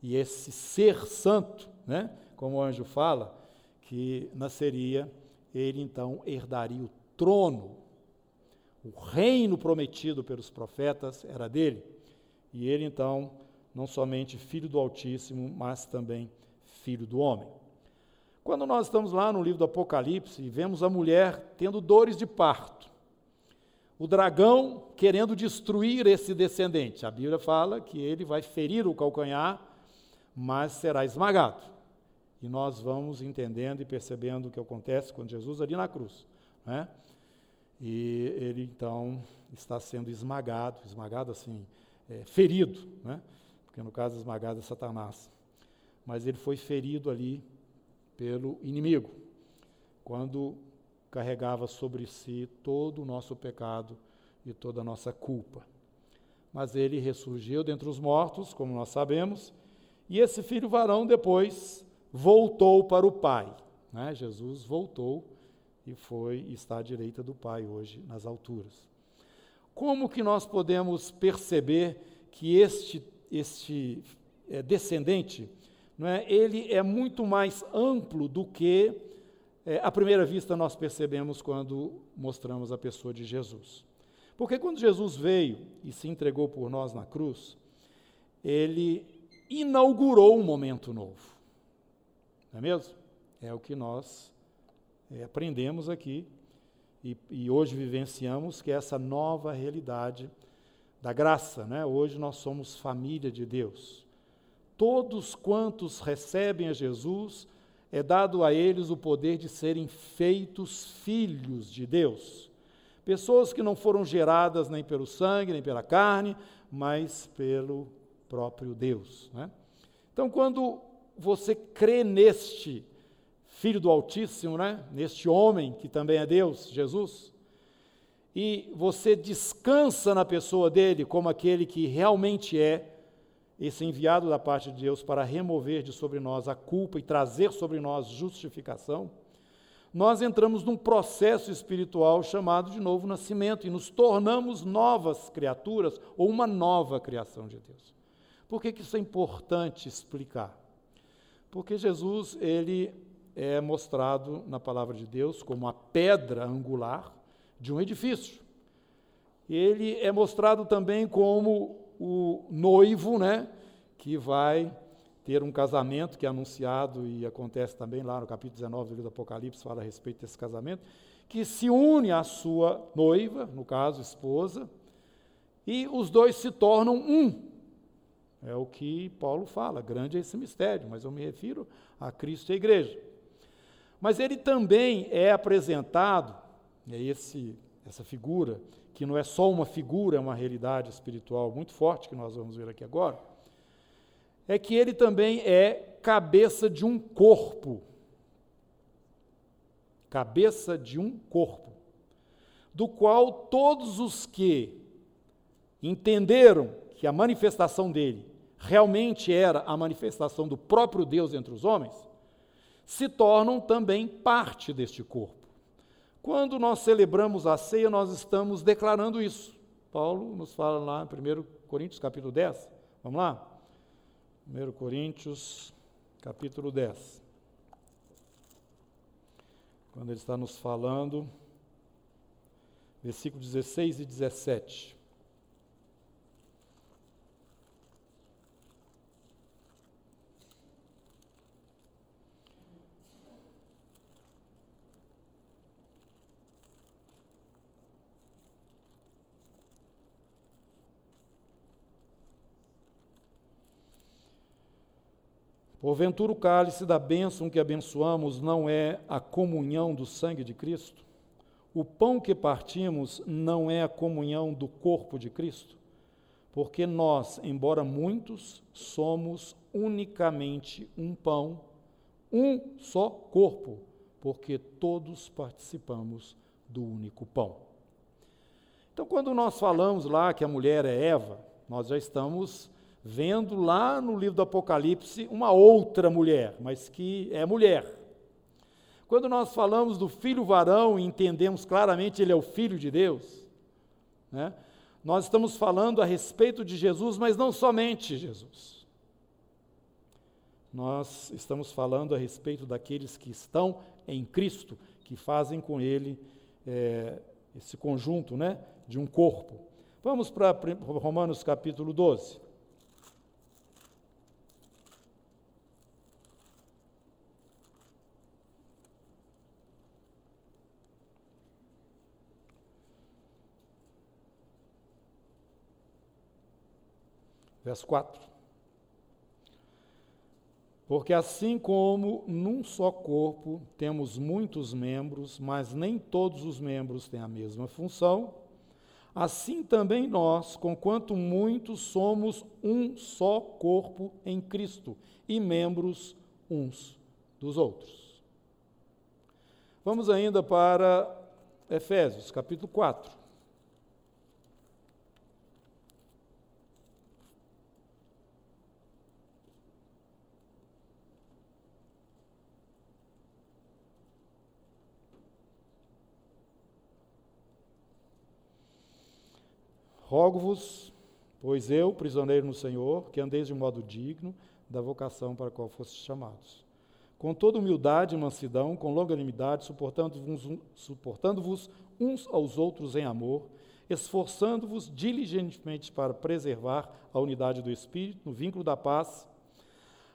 E esse ser santo, né, como o anjo fala, que nasceria, ele então herdaria o trono. O reino prometido pelos profetas era dele. E ele então não somente filho do Altíssimo, mas também filho do homem. Quando nós estamos lá no livro do Apocalipse e vemos a mulher tendo dores de parto, o dragão querendo destruir esse descendente, a Bíblia fala que ele vai ferir o calcanhar, mas será esmagado. E nós vamos entendendo e percebendo o que acontece com Jesus ali na cruz. Né? E ele então está sendo esmagado, esmagado assim, é, ferido, né? porque no caso esmagado é Satanás. Mas ele foi ferido ali pelo inimigo, quando carregava sobre si todo o nosso pecado e toda a nossa culpa. Mas ele ressurgiu dentre os mortos, como nós sabemos, e esse filho varão depois voltou para o Pai. Né? Jesus voltou e foi e está à direita do Pai hoje nas alturas. Como que nós podemos perceber que este, este é, descendente, não é, ele é muito mais amplo do que é, à primeira vista nós percebemos quando mostramos a pessoa de Jesus. Porque quando Jesus veio e se entregou por nós na cruz, ele inaugurou um momento novo. Não é mesmo? É o que nós é, aprendemos aqui e, e hoje vivenciamos que é essa nova realidade da graça, né? Hoje nós somos família de Deus. Todos quantos recebem a Jesus, é dado a eles o poder de serem feitos filhos de Deus. Pessoas que não foram geradas nem pelo sangue, nem pela carne, mas pelo próprio Deus. Né? Então, quando você crê neste Filho do Altíssimo, né? neste homem que também é Deus, Jesus, e você descansa na pessoa dele como aquele que realmente é, esse enviado da parte de Deus para remover de sobre nós a culpa e trazer sobre nós justificação, nós entramos num processo espiritual chamado de novo nascimento e nos tornamos novas criaturas ou uma nova criação de Deus. Por que, que isso é importante explicar? Porque Jesus, ele é mostrado na palavra de Deus como a pedra angular de um edifício. Ele é mostrado também como o noivo, né, que vai ter um casamento que é anunciado e acontece também lá no capítulo 19 do livro do Apocalipse, fala a respeito desse casamento, que se une à sua noiva, no caso, esposa, e os dois se tornam um. É o que Paulo fala, grande é esse mistério, mas eu me refiro a Cristo e a igreja. Mas ele também é apresentado, é esse, essa figura, que não é só uma figura, é uma realidade espiritual muito forte, que nós vamos ver aqui agora, é que ele também é cabeça de um corpo. Cabeça de um corpo, do qual todos os que entenderam que a manifestação dele realmente era a manifestação do próprio Deus entre os homens, se tornam também parte deste corpo. Quando nós celebramos a ceia, nós estamos declarando isso. Paulo nos fala lá em 1 Coríntios capítulo 10. Vamos lá? 1 Coríntios capítulo 10. Quando ele está nos falando, versículos 16 e 17. Porventura o cálice da bênção que abençoamos não é a comunhão do sangue de Cristo? O pão que partimos não é a comunhão do corpo de Cristo? Porque nós, embora muitos, somos unicamente um pão, um só corpo, porque todos participamos do único pão. Então, quando nós falamos lá que a mulher é Eva, nós já estamos vendo lá no livro do Apocalipse uma outra mulher, mas que é mulher. Quando nós falamos do filho varão e entendemos claramente ele é o filho de Deus, né, nós estamos falando a respeito de Jesus, mas não somente Jesus. Nós estamos falando a respeito daqueles que estão em Cristo, que fazem com ele é, esse conjunto né, de um corpo. Vamos para Romanos capítulo 12. Verso 4. Porque assim como num só corpo temos muitos membros, mas nem todos os membros têm a mesma função, assim também nós, conquanto muitos, somos um só corpo em Cristo e membros uns dos outros. Vamos ainda para Efésios, capítulo 4. Rogo-vos, pois eu, prisioneiro no Senhor, que andeis de modo digno da vocação para a qual fostes chamados. Com toda humildade e mansidão, com longanimidade, suportando-vos suportando uns aos outros em amor, esforçando-vos diligentemente para preservar a unidade do Espírito, no vínculo da paz.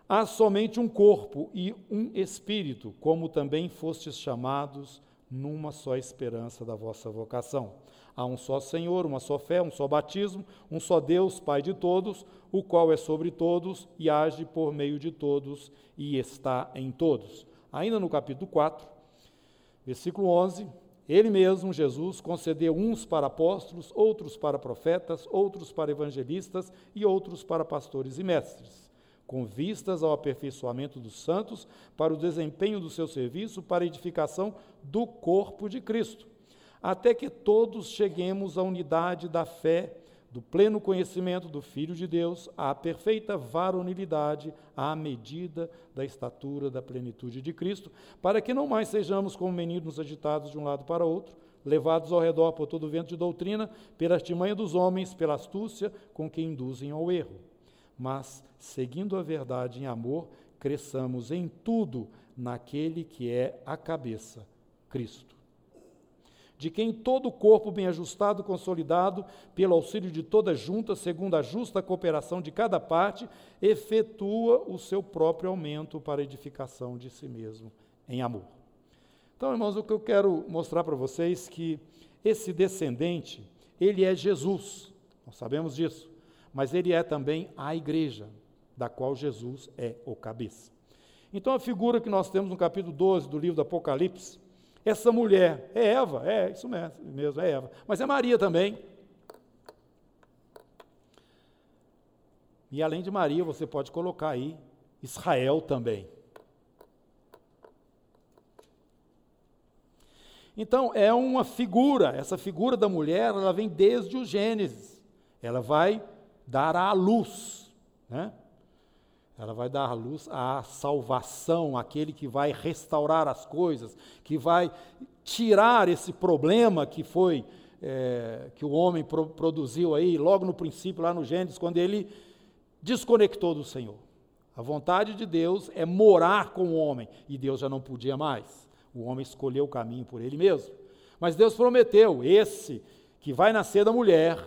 Há somente um corpo e um Espírito, como também fostes chamados numa só esperança da vossa vocação. Há um só Senhor, uma só fé, um só batismo, um só Deus, Pai de todos, o qual é sobre todos e age por meio de todos e está em todos. Ainda no capítulo 4, versículo 11, ele mesmo, Jesus, concedeu uns para apóstolos, outros para profetas, outros para evangelistas e outros para pastores e mestres, com vistas ao aperfeiçoamento dos santos, para o desempenho do seu serviço, para a edificação do corpo de Cristo até que todos cheguemos à unidade da fé, do pleno conhecimento do Filho de Deus, à perfeita varonilidade, à medida da estatura da plenitude de Cristo, para que não mais sejamos como meninos agitados de um lado para outro, levados ao redor por todo o vento de doutrina, pela artimanha dos homens, pela astúcia com que induzem ao erro. Mas, seguindo a verdade em amor, cresçamos em tudo naquele que é a cabeça, Cristo. De quem todo o corpo bem ajustado, consolidado, pelo auxílio de toda junta, segundo a justa cooperação de cada parte, efetua o seu próprio aumento para edificação de si mesmo em amor. Então, irmãos, o que eu quero mostrar para vocês é que esse descendente, ele é Jesus, nós sabemos disso, mas ele é também a igreja, da qual Jesus é o cabeça. Então, a figura que nós temos no capítulo 12 do livro do Apocalipse, essa mulher é Eva, é isso mesmo, é Eva, mas é Maria também. E além de Maria, você pode colocar aí Israel também. Então, é uma figura, essa figura da mulher, ela vem desde o Gênesis. Ela vai dar à luz, né? Ela vai dar luz à salvação, aquele que vai restaurar as coisas, que vai tirar esse problema que foi é, que o homem pro, produziu aí logo no princípio, lá no Gênesis, quando ele desconectou do Senhor. A vontade de Deus é morar com o homem e Deus já não podia mais. O homem escolheu o caminho por ele mesmo. Mas Deus prometeu: esse que vai nascer da mulher,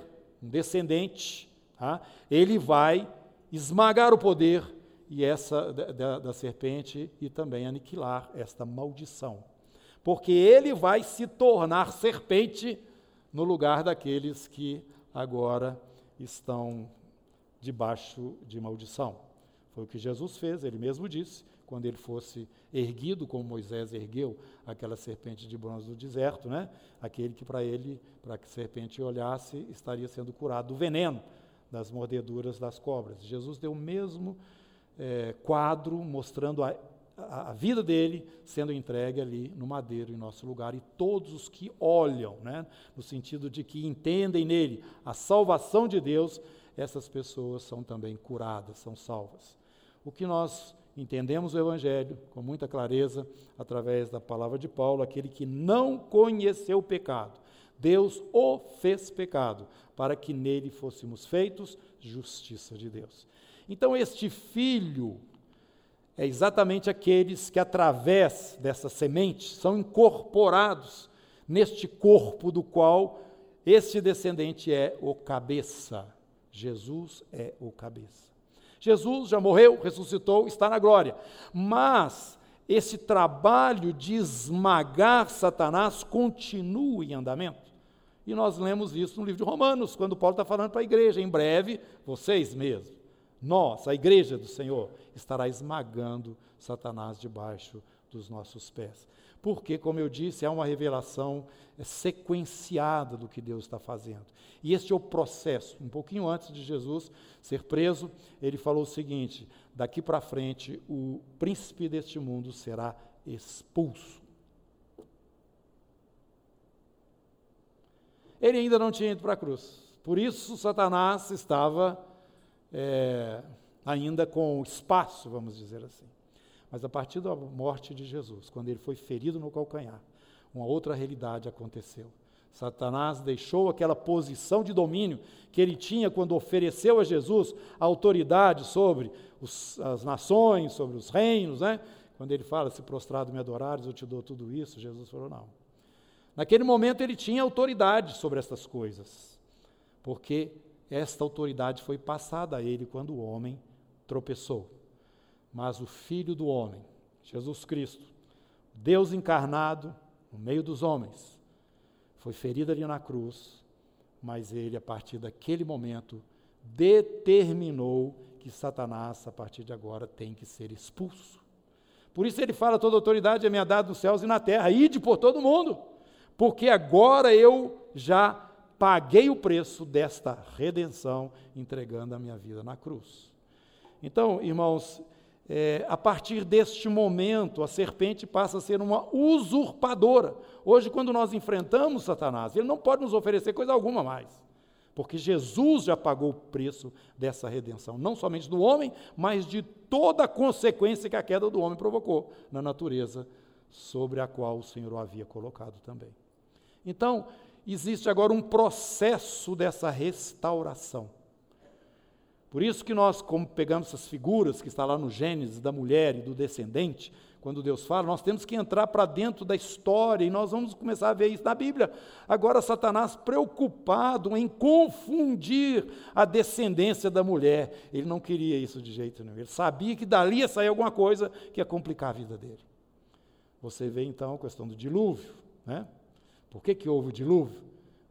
um descendente, tá? ele vai esmagar o poder e essa da, da, serpente e também aniquilar esta maldição. Porque ele vai se tornar serpente no lugar daqueles que agora estão debaixo de maldição. Foi o que Jesus fez, ele mesmo disse, quando ele fosse erguido, como Moisés ergueu aquela serpente de bronze do deserto, né? aquele que para ele, para que a serpente olhasse, estaria sendo curado do veneno das mordeduras das cobras. Jesus deu o mesmo é, quadro mostrando a, a, a, vida dele sendo entregue ali no madeiro em nosso lugar e todos os que olham, né, no sentido de que entendem nele a salvação de Deus, essas pessoas são também curadas, são salvas. O que nós entendemos o Evangelho com muita clareza através da palavra de Paulo, aquele que não conheceu o pecado, Deus o fez pecado, para que nele fôssemos feitos justiça de Deus. Então, este filho é exatamente aqueles que, através dessa semente, são incorporados neste corpo do qual este descendente é o cabeça. Jesus é o cabeça. Jesus já morreu, ressuscitou, está na glória. Mas esse trabalho de esmagar Satanás continua em andamento. E nós lemos isso no livro de Romanos, quando Paulo está falando para a igreja, em breve, vocês mesmos nós, a igreja do Senhor, estará esmagando Satanás debaixo dos nossos pés. Porque, como eu disse, há uma revelação sequenciada do que Deus está fazendo. E este é o processo. Um pouquinho antes de Jesus ser preso, ele falou o seguinte: daqui para frente, o príncipe deste mundo será expulso. Ele ainda não tinha ido para a cruz. Por isso, Satanás estava é, ainda com espaço, vamos dizer assim. Mas a partir da morte de Jesus, quando ele foi ferido no calcanhar, uma outra realidade aconteceu. Satanás deixou aquela posição de domínio que ele tinha quando ofereceu a Jesus a autoridade sobre os, as nações, sobre os reinos, né? Quando ele fala, se prostrado me adorares, eu te dou tudo isso, Jesus falou, não. Naquele momento ele tinha autoridade sobre essas coisas, porque esta autoridade foi passada a ele quando o homem tropeçou. Mas o Filho do homem, Jesus Cristo, Deus encarnado no meio dos homens, foi ferido ali na cruz, mas ele, a partir daquele momento, determinou que Satanás, a partir de agora, tem que ser expulso. Por isso ele fala: toda autoridade é minha dada nos céus e na terra, ide por todo mundo, porque agora eu já paguei o preço desta redenção, entregando a minha vida na cruz. Então, irmãos, é, a partir deste momento, a serpente passa a ser uma usurpadora. Hoje, quando nós enfrentamos Satanás, ele não pode nos oferecer coisa alguma mais, porque Jesus já pagou o preço dessa redenção, não somente do homem, mas de toda a consequência que a queda do homem provocou na natureza sobre a qual o Senhor o havia colocado também. Então, existe agora um processo dessa restauração. Por isso que nós, como pegamos essas figuras que está lá no Gênesis da mulher e do descendente, quando Deus fala, nós temos que entrar para dentro da história e nós vamos começar a ver isso na Bíblia. Agora, Satanás, preocupado em confundir a descendência da mulher, ele não queria isso de jeito nenhum. Ele sabia que dali ia sair alguma coisa que ia complicar a vida dele. Você vê então a questão do dilúvio. Né? Por que, que houve o dilúvio?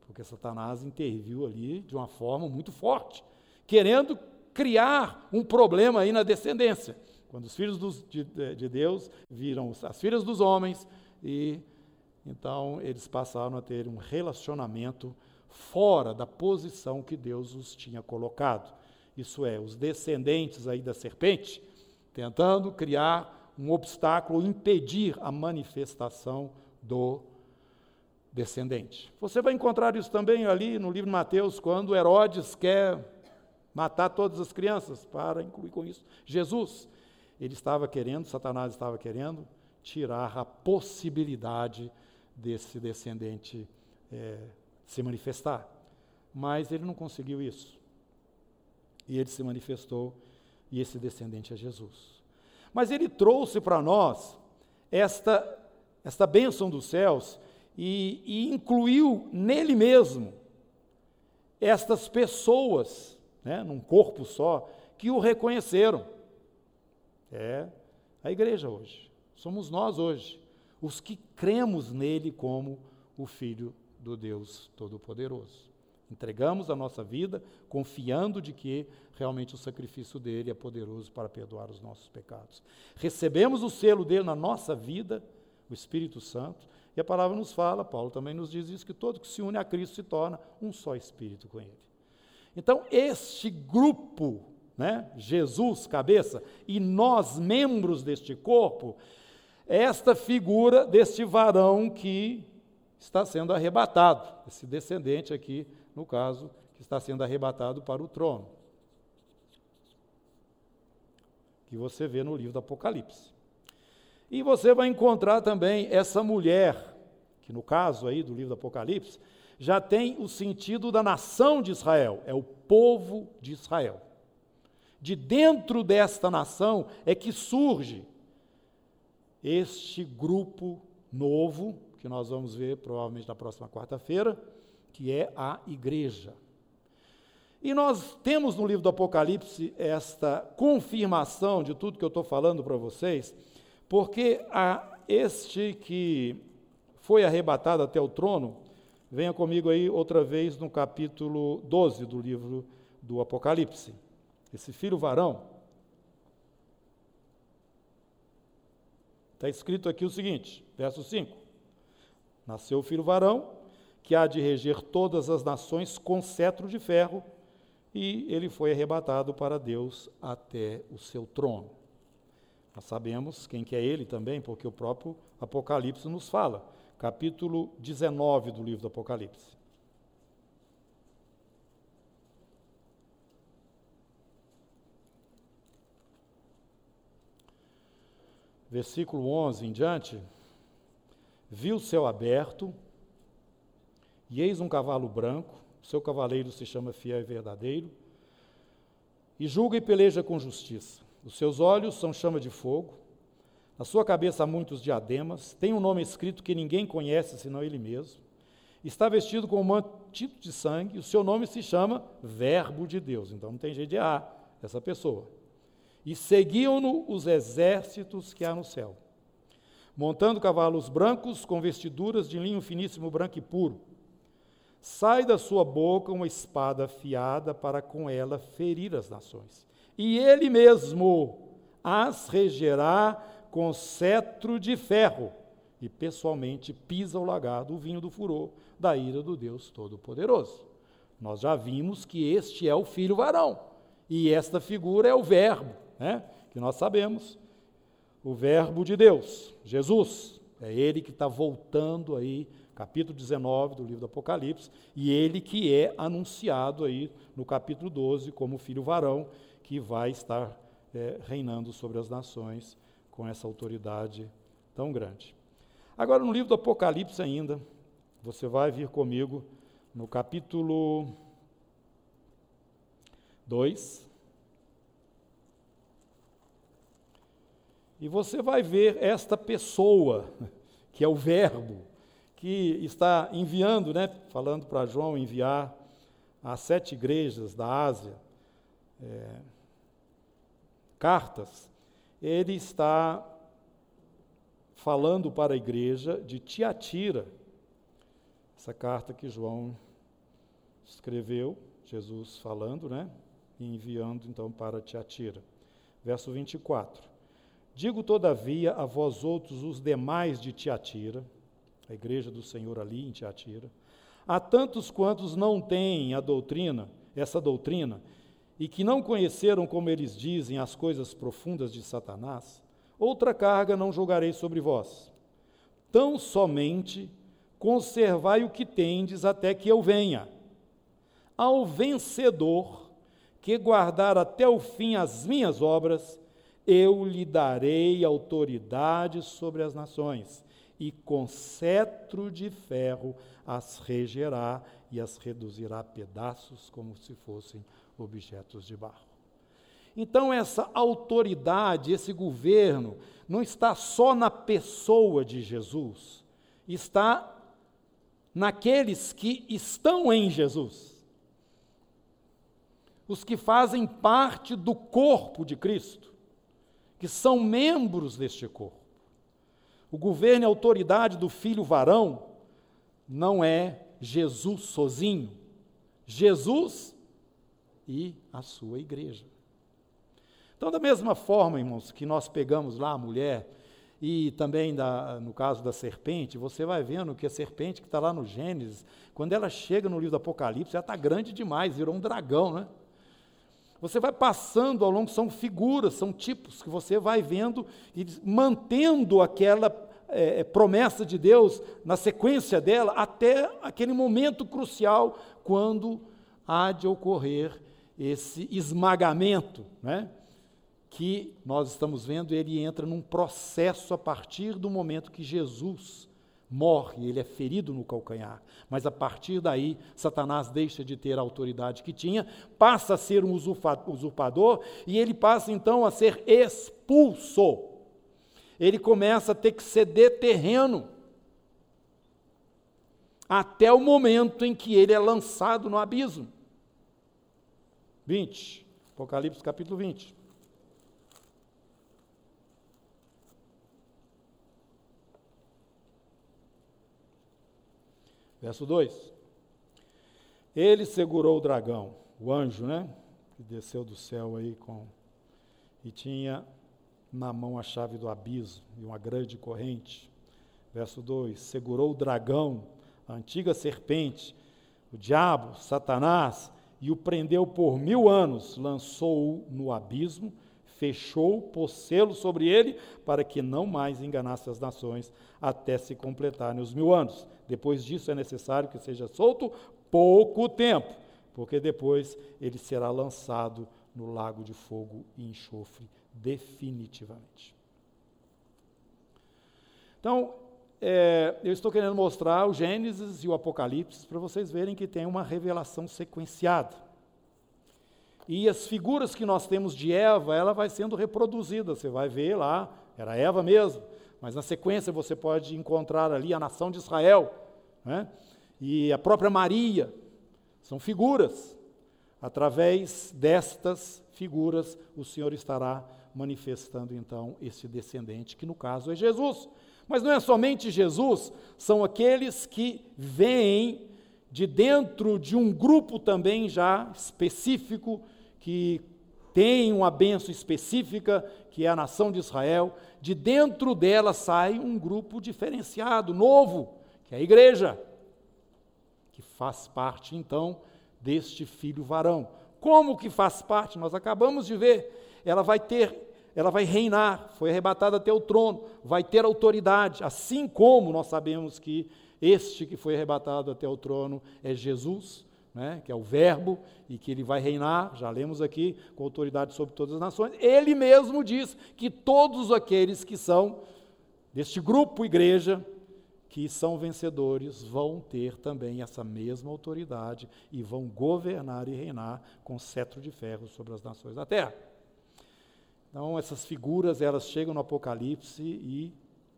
Porque Satanás interviu ali de uma forma muito forte, querendo criar um problema aí na descendência. Quando os filhos dos, de, de Deus viram as filhas dos homens, e então eles passaram a ter um relacionamento fora da posição que Deus os tinha colocado. Isso é, os descendentes aí da serpente, tentando criar um obstáculo, impedir a manifestação do descendente. Você vai encontrar isso também ali no livro de Mateus, quando Herodes quer matar todas as crianças, para incluir com isso Jesus. Ele estava querendo, Satanás estava querendo, tirar a possibilidade desse descendente é, se manifestar. Mas ele não conseguiu isso. E ele se manifestou, e esse descendente é Jesus. Mas ele trouxe para nós esta, esta bênção dos céus e, e incluiu nele mesmo estas pessoas, né, num corpo só, que o reconheceram. É a igreja hoje. Somos nós hoje, os que cremos nele como o Filho do Deus Todo-Poderoso. Entregamos a nossa vida confiando de que realmente o sacrifício dele é poderoso para perdoar os nossos pecados. Recebemos o selo dele na nossa vida, o Espírito Santo, e a palavra nos fala, Paulo também nos diz isso, que todo que se une a Cristo se torna um só Espírito com ele. Então, este grupo né? Jesus, cabeça, e nós, membros deste corpo, esta figura deste varão que está sendo arrebatado, esse descendente aqui, no caso, que está sendo arrebatado para o trono. Que você vê no livro do Apocalipse. E você vai encontrar também essa mulher, que no caso aí do livro do Apocalipse, já tem o sentido da nação de Israel, é o povo de Israel de dentro desta nação é que surge este grupo novo, que nós vamos ver provavelmente na próxima quarta-feira, que é a igreja. E nós temos no livro do Apocalipse esta confirmação de tudo que eu estou falando para vocês, porque a este que foi arrebatado até o trono, venha comigo aí outra vez no capítulo 12 do livro do Apocalipse. esse filho varão, está escrito aqui o seguinte, verso 5: Nasceu o filho varão, que há de reger todas as nações com cetro de ferro, e ele foi arrebatado para Deus até o seu trono. Nós sabemos quem que é ele também, porque o próprio Apocalipse nos fala, capítulo 19 do livro do Apocalipse. Versículo 11 em diante, viu o céu aberto, e eis um cavalo branco, seu cavaleiro se chama fiel e verdadeiro, e julga e peleja com justiça. Os seus olhos são chama de fogo, na sua cabeça há muitos diademas, tem um nome escrito que ninguém conhece senão ele mesmo. Está vestido com um manto de sangue, o seu nome se chama Verbo de Deus. Então não tem jeito de errar essa pessoa. E seguiam-no os exércitos que há no céu, montando cavalos brancos com vestiduras de linho finíssimo, branco e puro. Sai da sua boca uma espada afiada para com ela ferir as nações. E ele mesmo as regerá com cetro de ferro e pessoalmente pisa o lagarto, o vinho do furor da ira do Deus Todo-Poderoso. Nós já vimos que este é o filho varão e esta figura é o Verbo, né? que nós sabemos, o Verbo de Deus, Jesus. É ele que está voltando aí capítulo 19 do livro do Apocalipse, e ele que é anunciado aí no capítulo 12 como filho varão, que vai estar é, reinando sobre as nações com essa autoridade tão grande. Agora, no livro do Apocalipse ainda, você vai vir comigo no capítulo 2. E você vai ver esta pessoa, que é o Verbo, que está enviando, né, falando para João enviar às sete igrejas da Ásia é, cartas, ele está falando para a igreja de Tiatira, essa carta que João escreveu, Jesus falando, né, e enviando então para Tiatira. Verso 24. Digo, todavia, a vós outros, os demais de Tiatira, a igreja do Senhor ali em Tiatira, há tantos quantos não têm a doutrina, essa doutrina, e que não conheceram, como eles dizem, as coisas profundas de Satanás, outra carga não julgarei sobre vós. Tão somente conservai o que tendes até que eu venha. Ao vencedor que guardar até o fim as minhas obras, eu lhe darei autoridade sobre as nações e com cetro de ferro as regerá e as reduzirá a pedaços como se fossem objetos de barro. Então, essa autoridade, esse governo, não está só na pessoa de Jesus, está naqueles que estão em Jesus, os que fazem parte do corpo de Cristo, que são membros deste corpo. O governo e autoridade do filho varão não é Jesus sozinho. Jesus e a sua igreja. Então, da mesma forma, irmãos, que nós pegamos lá a mulher, e também da, no caso da serpente, você vai vendo que a serpente que está lá no Gênesis, quando ela chega no livro do Apocalipse, ela está grande demais, virou um dragão, né? Você vai passando ao longo, são figuras, são tipos que você vai vendo e mantendo aquela é, promessa de Deus na sequência dela até aquele momento crucial quando há de ocorrer esse esmagamento, né? que nós estamos vendo, ele entra num processo a partir do momento que Jesus morre, ele é ferido no calcanhar. Mas a partir daí, Satanás deixa de ter a autoridade que tinha, passa a ser um usurpador e ele passa então a ser expulso. Ele começa a ter que ceder terreno até o momento em que ele é lançado no abismo. 20, Apocalipse capítulo 20. Verso 2. Ele segurou o dragão, o anjo, né? que desceu do céu aí com e tinha na mão a chave do abismo e uma grande corrente. Verso 2: segurou o dragão, a antiga serpente, o diabo, Satanás, e o prendeu por mil anos, lançou-o no abismo, fechou, pôs selo sobre ele, para que não mais enganasse as nações, até se completarem os mil anos. Depois disso é necessário que seja solto pouco tempo, porque depois ele será lançado no lago de fogo e enxofre definitivamente. Então, é, eu estou querendo mostrar o Gênesis e o Apocalipse para vocês verem que tem uma revelação sequenciada. E as figuras que nós temos de Eva, ela vai sendo reproduzida. Você vai ver lá, era Eva mesmo, mas na sequência você pode encontrar ali a nação de Israel, né? e a própria Maria. São figuras. Através destas figuras, o Senhor estará manifestando então esse descendente, que no caso é Jesus. Mas não é somente Jesus, são aqueles que vêm de dentro de um grupo também já específico, que tem uma benção específica, que é a nação de Israel. De dentro dela sai um grupo diferenciado, novo, que é a igreja, que faz parte então deste filho varão. Como que faz parte? Nós acabamos de ver. Ela vai ter ela vai reinar, foi arrebatada até o trono, vai ter autoridade, assim como nós sabemos que este que foi arrebatado até o trono é Jesus, né, que é o Verbo, e que ele vai reinar, já lemos aqui, com autoridade sobre todas as nações. Ele mesmo diz que todos aqueles que são deste grupo igreja, que são vencedores, vão ter também essa mesma autoridade e vão governar e reinar com cetro de ferro sobre as nações da terra. Então, essas figuras, elas chegam no Apocalipse e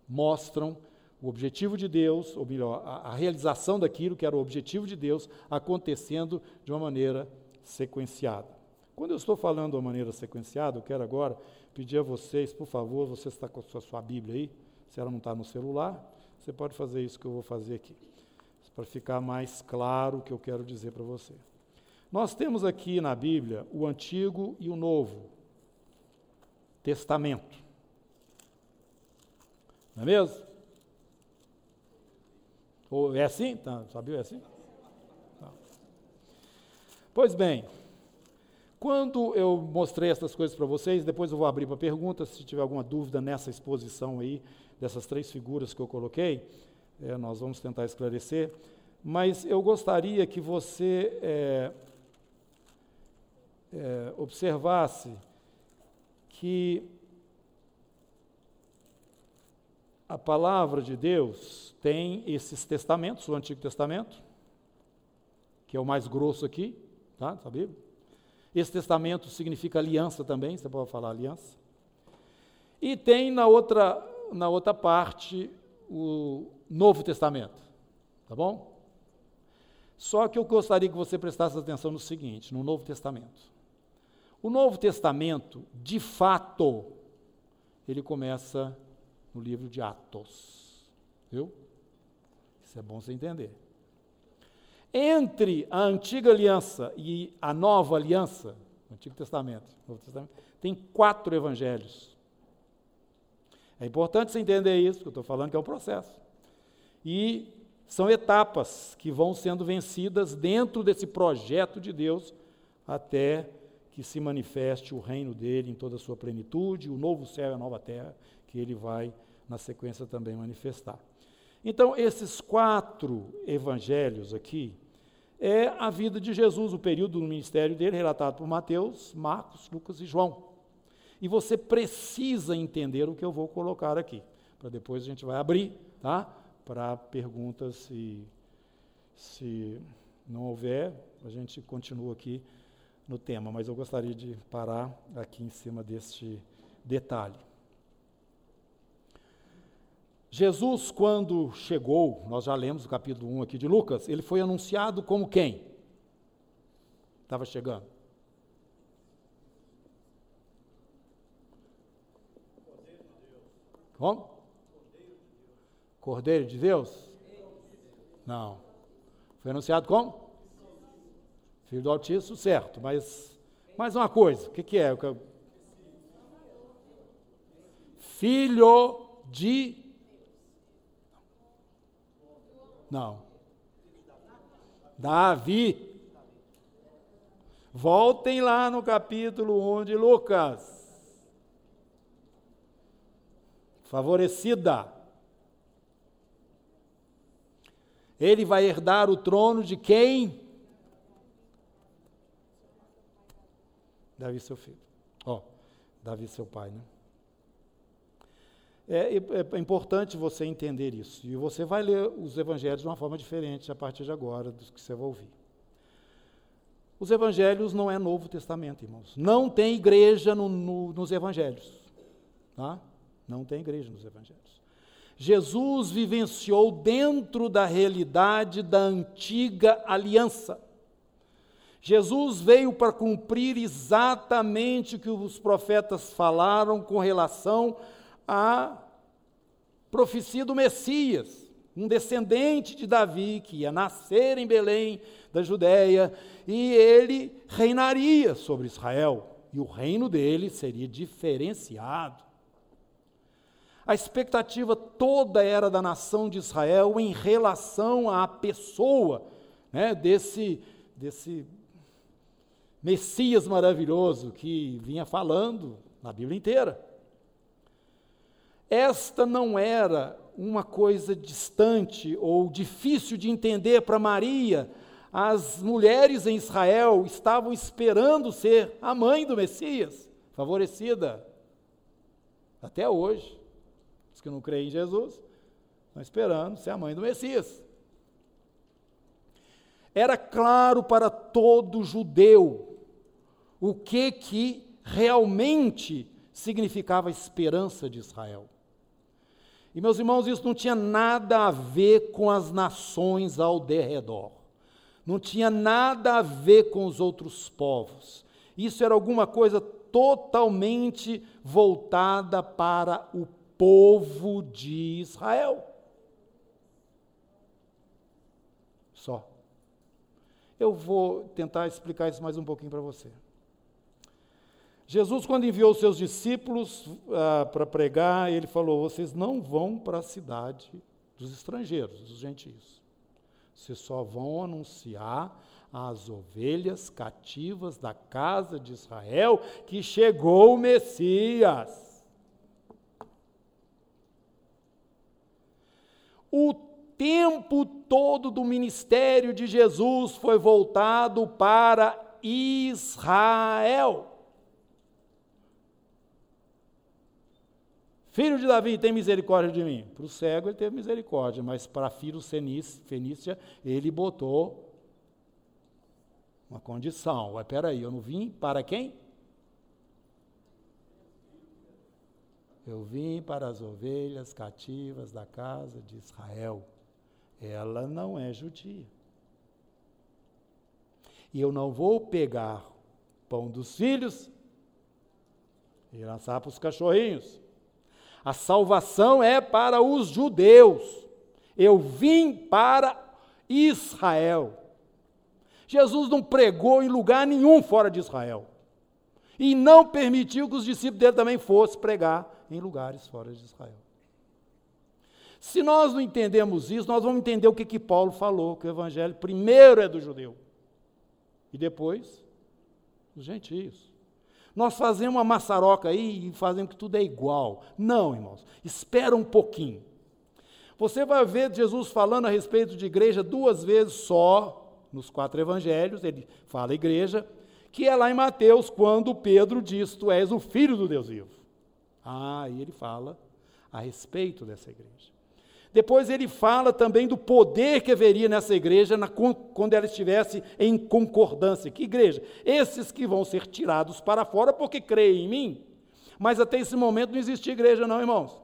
mostram o objetivo de Deus, ou melhor, a, a realização daquilo que era o objetivo de Deus acontecendo de uma maneira sequenciada. Quando eu estou falando de uma maneira sequenciada, eu quero agora pedir a vocês, por favor, você está com a sua, sua Bíblia aí, se ela não está no celular, você pode fazer isso que eu vou fazer aqui, para ficar mais claro o que eu quero dizer para você. Nós temos aqui na Bíblia o Antigo e o Novo, Testamento. Não é mesmo? Ou é assim? Tá, sabia? É assim? Tá. Pois bem, quando eu mostrei essas coisas para vocês, depois eu vou abrir para perguntas, se tiver alguma dúvida nessa exposição aí, dessas três figuras que eu coloquei, é, nós vamos tentar esclarecer. Mas eu gostaria que você é, é, observasse que a palavra de Deus tem esses testamentos, o Antigo Testamento, que é o mais grosso aqui, tá? Sabia? Esse testamento significa aliança também, você pode falar aliança. E tem na outra, na outra parte o Novo Testamento, tá bom? Só que eu gostaria que você prestasse atenção no seguinte, no Novo Testamento. O Novo Testamento, de fato, ele começa no livro de Atos. Viu? Isso é bom você entender. Entre a antiga aliança e a nova aliança, Antigo Testamento, Novo Testamento, tem quatro evangelhos. É importante você entender isso, que eu estou falando que é um processo. E são etapas que vão sendo vencidas dentro desse projeto de Deus até que se manifeste o reino dele em toda a sua plenitude, o novo céu e a nova terra, que ele vai, na sequência, também manifestar. Então, esses quatro evangelhos aqui é a vida de Jesus, o período do ministério dele, relatado por Mateus, Marcos, Lucas e João. E você precisa entender o que eu vou colocar aqui, para depois a gente vai abrir, tá? Para perguntas, se, se não houver, a gente continua aqui no tema, mas eu gostaria de parar aqui em cima deste detalhe. Jesus, quando chegou, nós já lemos o capítulo 1 aqui de Lucas, ele foi anunciado como quem? Estava chegando. Como? Cordeiro de Deus? Não. Foi anunciado como? Filho do Altíssimo, certo, mas Mais uma coisa, o que, que é? Filho de. Não. Davi. Voltem lá no capítulo 1 de Lucas. Favorecida. Ele vai herdar o trono de quem? Davi, seu filho. Ó, oh, Davi, seu pai, né? É, é, é, importante você entender isso. E você vai ler os evangelhos de uma forma diferente a partir de agora, dos que você vai ouvir. Os evangelhos não é Novo Testamento, irmãos. Não tem igreja no, no, nos evangelhos. Tá? Não tem igreja nos evangelhos. Jesus vivenciou dentro da realidade da antiga aliança. Jesus veio para cumprir exatamente o que os profetas falaram com relação à profecia do Messias, um descendente de Davi que ia nascer em Belém, da Judéia, e ele reinaria sobre Israel, e o reino dele seria diferenciado. A expectativa toda era da nação de Israel em relação à pessoa né, desse, desse Messias maravilhoso que vinha falando na Bíblia inteira. Esta não era uma coisa distante ou difícil de entender para Maria. As mulheres em Israel estavam esperando ser a mãe do Messias, favorecida. Até hoje que não creem em Jesus, estão esperando ser a mãe do Messias. Era claro para todo judeu o que que realmente significava a esperança de Israel. E meus irmãos, isso não tinha nada a ver com as nações ao derredor. Não tinha nada a ver com os outros povos. Isso era alguma coisa totalmente voltada para o povo de Israel. Só. Eu vou tentar explicar isso mais um pouquinho para você. Jesus, quando enviou seus discípulos ah, para pregar, ele falou: vocês não vão para a cidade dos estrangeiros, dos gentios. Vocês só vão anunciar às ovelhas cativas da casa de Israel que chegou o Messias. O tempo todo do ministério de Jesus foi voltado para Israel. Filho de Davi, tem misericórdia de mim. Para o cego ele teve misericórdia, mas para filho fenícia ele botou uma condição. Ué, peraí, eu não vim para quem? Eu vim para as ovelhas cativas da casa de Israel. Ela não é judia. E eu não vou pegar pão dos filhos e lançar para os cachorrinhos. A salvação é para os judeus. Eu vim para Israel. Jesus não pregou em lugar nenhum fora de Israel. E não permitiu que os discípulos dele também fossem pregar em lugares fora de Israel. Se nós não entendemos isso, nós vamos entender o que, que Paulo falou, que o evangelho primeiro é do judeu e depois dos gentios. Nós fazemos uma maçaroca aí e fazemos que tudo é igual. Não, irmãos, espera um pouquinho. Você vai ver Jesus falando a respeito de igreja duas vezes só, nos quatro evangelhos, ele fala igreja, que é lá em Mateus, quando Pedro diz: Tu és o filho do Deus vivo. Ah, e ele fala a respeito dessa igreja. Depois ele fala também do poder que haveria nessa igreja na, quando ela estivesse em concordância. Que igreja? Esses que vão ser tirados para fora porque creem em mim. Mas até esse momento não existia igreja, não, irmãos.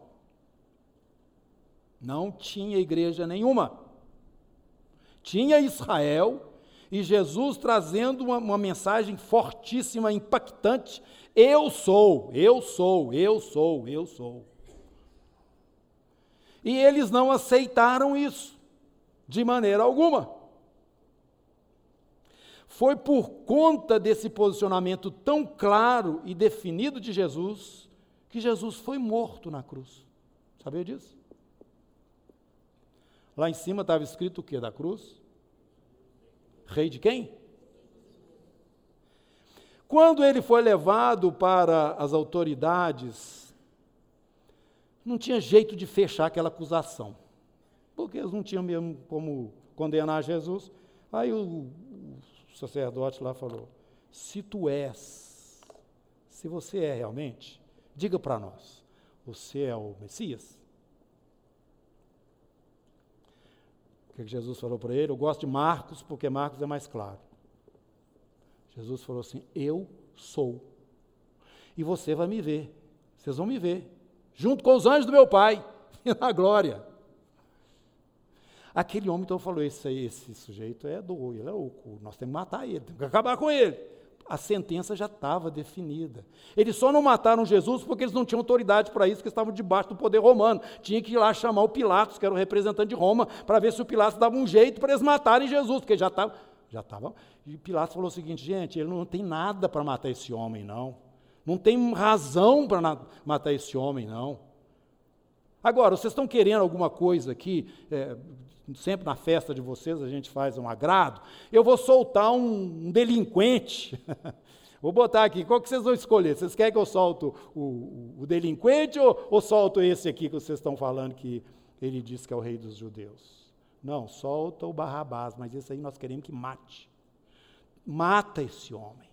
Não tinha igreja nenhuma. Tinha Israel e Jesus trazendo uma, uma mensagem fortíssima, impactante, eu sou, eu sou, eu sou, eu sou. E eles não aceitaram isso, de maneira alguma. Foi por conta desse posicionamento tão claro e definido de Jesus que Jesus foi morto na cruz. Sabia disso? Lá em cima estava escrito o que da cruz? Rei de quem? Quando ele foi levado para as autoridades, não tinha jeito de fechar aquela acusação, porque eles não tinham mesmo como condenar Jesus. Aí o, sacerdote lá falou: Se tu és, se você é realmente, diga para nós, você é o Messias? O que Jesus falou para ele? Eu gosto de Marcos, porque Marcos é mais claro. Jesus falou assim: Eu sou. E você vai me ver. Vocês vão me ver. Junto com os anjos do meu Pai, na glória. Aquele homem então falou: esse, esse sujeito é doido, ele é louco, nós temos que matar ele, temos que acabar com ele. A sentença já estava definida. Eles só não mataram Jesus porque eles não tinham autoridade para isso, porque estavam debaixo do poder romano. Tinha que ir lá chamar o Pilatos, que era o representante de Roma, para ver se o Pilatos dava um jeito para eles matarem Jesus, porque já estava. Já estava. E Pilatos falou o seguinte: gente, ele não tem nada para matar esse homem, não. Não tem razão para matar esse homem, não. Agora, vocês estão querendo alguma coisa aqui, é, sempre na festa de vocês a gente faz um agrado, eu vou soltar um, um delinquente. vou botar aqui, qual que vocês vão escolher? Vocês querem que eu solto o, o, delinquente ou, ou solto esse aqui que vocês estão falando que ele diz que é o rei dos judeus? Não, solta o Barrabás, mas esse aí nós queremos que mate. Mata esse homem.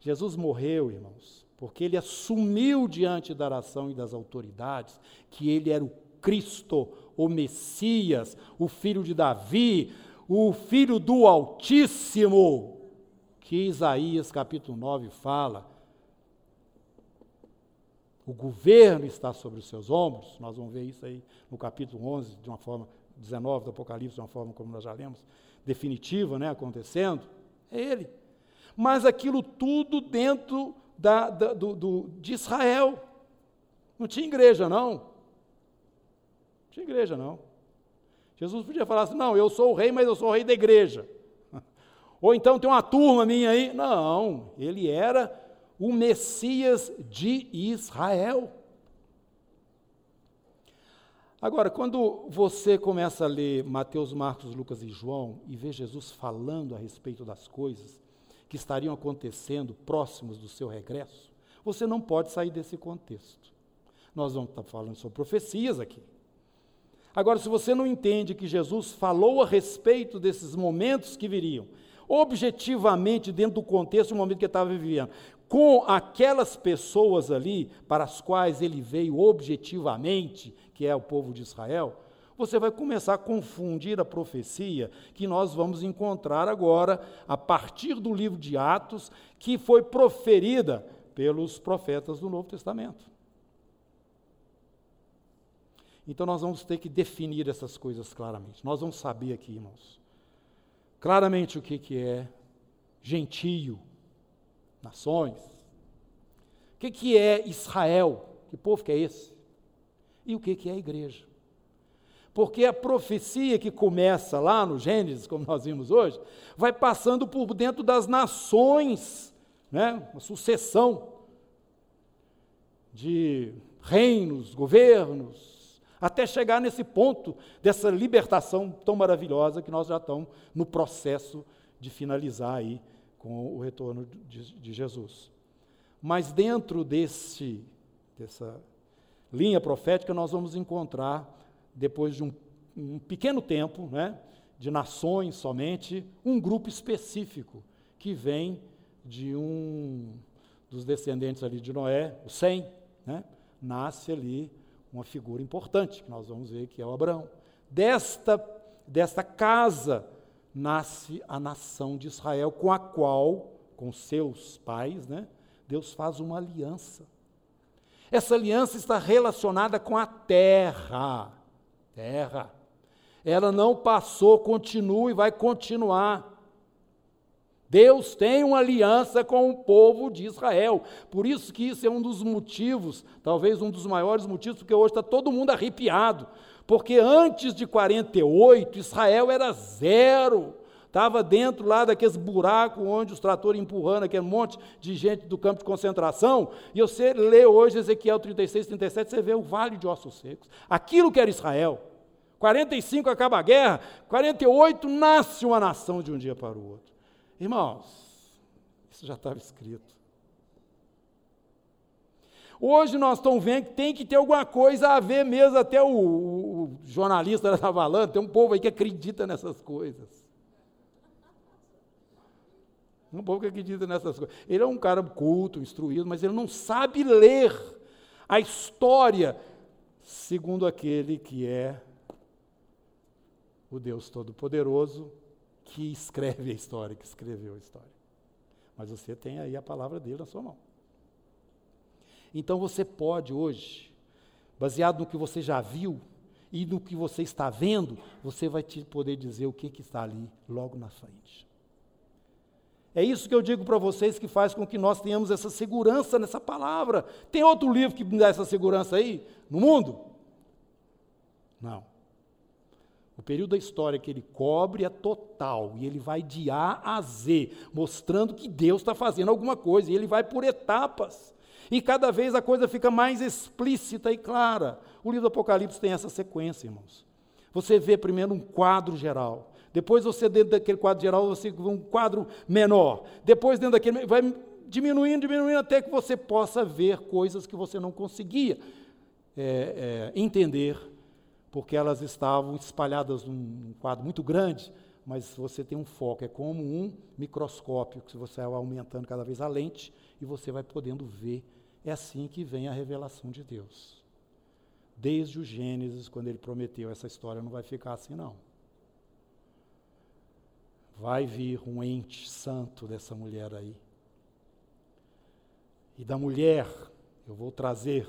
Jesus morreu, irmãos, porque ele assumiu diante da oração e das autoridades que ele era o Cristo, o Messias, o filho de Davi, o filho do Altíssimo, que Isaías capítulo 9 fala. O governo está sobre os seus ombros, nós vamos ver isso aí no capítulo 11, de uma forma, 19 do Apocalipse, de uma forma como nós já lemos, definitiva, né, acontecendo. É ele. Mas aquilo tudo dentro da, da, do, do, de Israel. Não tinha igreja, não. Não tinha igreja, não. Jesus podia falar assim: não, eu sou o rei, mas eu sou o rei da igreja. Ou então tem uma turma minha aí. Não, ele era o Messias de Israel. Agora, quando você começa a ler Mateus, Marcos, Lucas e João e vê Jesus falando a respeito das coisas que estariam acontecendo próximos do seu regresso, você não pode sair desse contexto. Nós vamos estar falando sobre profecias aqui. Agora, se você não entende que Jesus falou a respeito desses momentos que viriam, objetivamente dentro do contexto do momento que ele estava vivendo, com aquelas pessoas ali para as quais ele veio objetivamente, que é o povo de Israel, você vai começar a confundir a profecia que nós vamos encontrar agora, a partir do livro de Atos, que foi proferida pelos profetas do Novo Testamento. Então nós vamos ter que definir essas coisas claramente. Nós vamos saber aqui, irmãos, claramente o que, que é gentio, nações, o que, que é Israel, que povo que é esse, e o que, que é a igreja. Porque a profecia que começa lá no Gênesis, como nós vimos hoje, vai passando por dentro das nações, né? uma sucessão de reinos, governos, até chegar nesse ponto dessa libertação tão maravilhosa que nós já estamos no processo de finalizar aí com o retorno de, de Jesus. Mas dentro desse, dessa linha profética, nós vamos encontrar, depois de um, um pequeno tempo, né, de nações somente, um grupo específico que vem de um dos descendentes ali de Noé, o Sem, né, nasce ali uma figura importante, que nós vamos ver que é o Abraão. Desta, desta casa nasce a nação de Israel, com a qual, com seus pais, né, Deus faz uma aliança. Essa aliança está relacionada com a terra. Terra. Ela não passou, continua e vai continuar. Deus tem uma aliança com o povo de Israel. Por isso que isso é um dos motivos, talvez um dos maiores motivos, porque hoje está todo mundo arrepiado. Porque antes de 48, Israel era zero. Estava dentro lá daqueles buracos onde os tratores empurrando aquele monte de gente do campo de concentração. E você lê hoje Ezequiel 36, 37, você vê o vale de ossos secos. Aquilo que era Israel. 45 acaba a guerra, 48 nasce uma nação de um dia para o outro. Irmãos, isso já estava escrito. Hoje nós estamos vendo que tem que ter alguma coisa a ver mesmo, até o, o, o jornalista estava falando, tem um povo aí que acredita nessas coisas. Um povo que acredita nessas coisas. Ele é um cara culto, instruído, mas ele não sabe ler a história segundo aquele que é o Deus Todo-Poderoso que escreve a história, que escreveu a história. Mas você tem aí a palavra dele na sua mão. Então você pode hoje, baseado no que você já viu e no que você está vendo, você vai te poder dizer o que, que está ali logo na frente. É isso que eu digo para vocês que faz com que nós tenhamos essa segurança nessa palavra. Tem outro livro que me dá essa segurança aí no mundo? Não. O período da história que ele cobre é total e ele vai de A a Z, mostrando que Deus está fazendo alguma coisa e ele vai por etapas. E cada vez a coisa fica mais explícita e clara. O livro do Apocalipse tem essa sequência, irmãos. Você vê primeiro um quadro geral. Depois você, dentro daquele quadro geral, você vê um quadro menor. Depois, dentro daquele, vai diminuindo, diminuindo, até que você possa ver coisas que você não conseguia é, é, entender, porque elas estavam espalhadas num quadro muito grande, mas você tem um foco, é como um microscópio, que você vai aumentando cada vez a lente e você vai podendo ver. É assim que vem a revelação de Deus. Desde o Gênesis, quando ele prometeu essa história, não vai ficar assim, não vai vir um ente santo dessa mulher aí. E da mulher eu vou trazer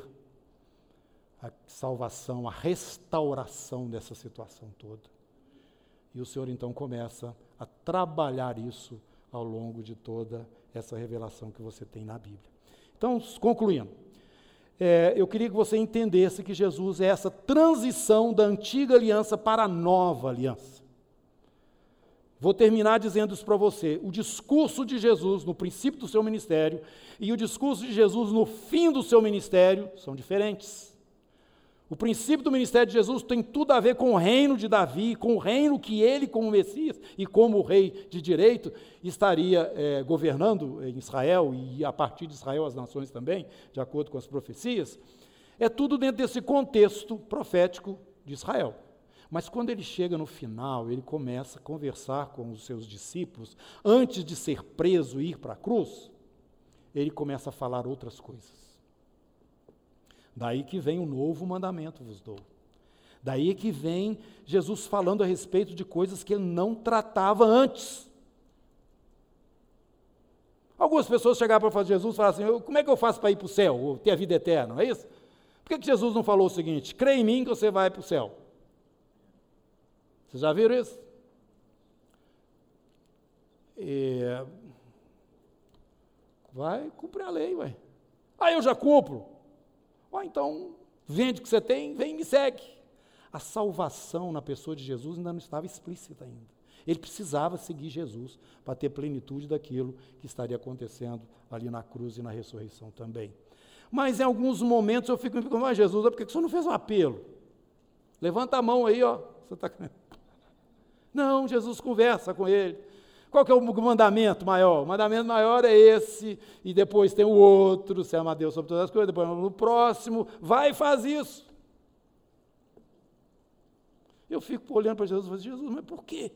a salvação, a restauração dessa situação toda. E o Senhor então começa a trabalhar isso ao longo de toda essa revelação que você tem na Bíblia. Então, concluindo, é, eu queria que você entendesse que Jesus é essa transição da antiga aliança para a nova aliança. Vou terminar dizendo isso para você. O discurso de Jesus no princípio do seu ministério e o discurso de Jesus no fim do seu ministério são diferentes. O princípio do ministério de Jesus tem tudo a ver com o reino de Davi, com o reino que ele, como Messias e como rei de direito, estaria é, governando em Israel e a partir de Israel as nações também, de acordo com as profecias. É tudo dentro desse contexto profético de Israel. Mas quando ele chega no final, ele começa a conversar com os seus discípulos, antes de ser preso e ir para a cruz, ele começa a falar outras coisas. Daí que vem o novo mandamento vos dou. Daí que vem Jesus falando a respeito de coisas que ele não tratava antes. Algumas pessoas chegaram para Jesus e falaram assim: como é que eu faço para ir para o céu, ou ter a vida eterna? Não é isso? Por que, que Jesus não falou o seguinte: crê em mim que você vai para o céu? Vocês já viram isso? E vai cumprir a lei, vai. Ah, eu já cumpro. Ah, então vende o que você tem, vem e me segue. A salvação na pessoa de Jesus ainda não estava explícita ainda. Ele precisava seguir Jesus para ter plenitude daquilo que estaria acontecendo ali na cruz e na ressurreição também. Mas em alguns momentos eu fico me perguntando, mas Jesus, por que você não fez um apelo? Levanta a mão aí, ó. Você está não, Jesus conversa com ele. Qual que é o mandamento maior? O mandamento maior é esse, e depois tem o outro, você ama Deus sobre todas as coisas, depois no próximo, vai e faz isso. Eu fico olhando para Jesus e falo, Jesus, mas por quê?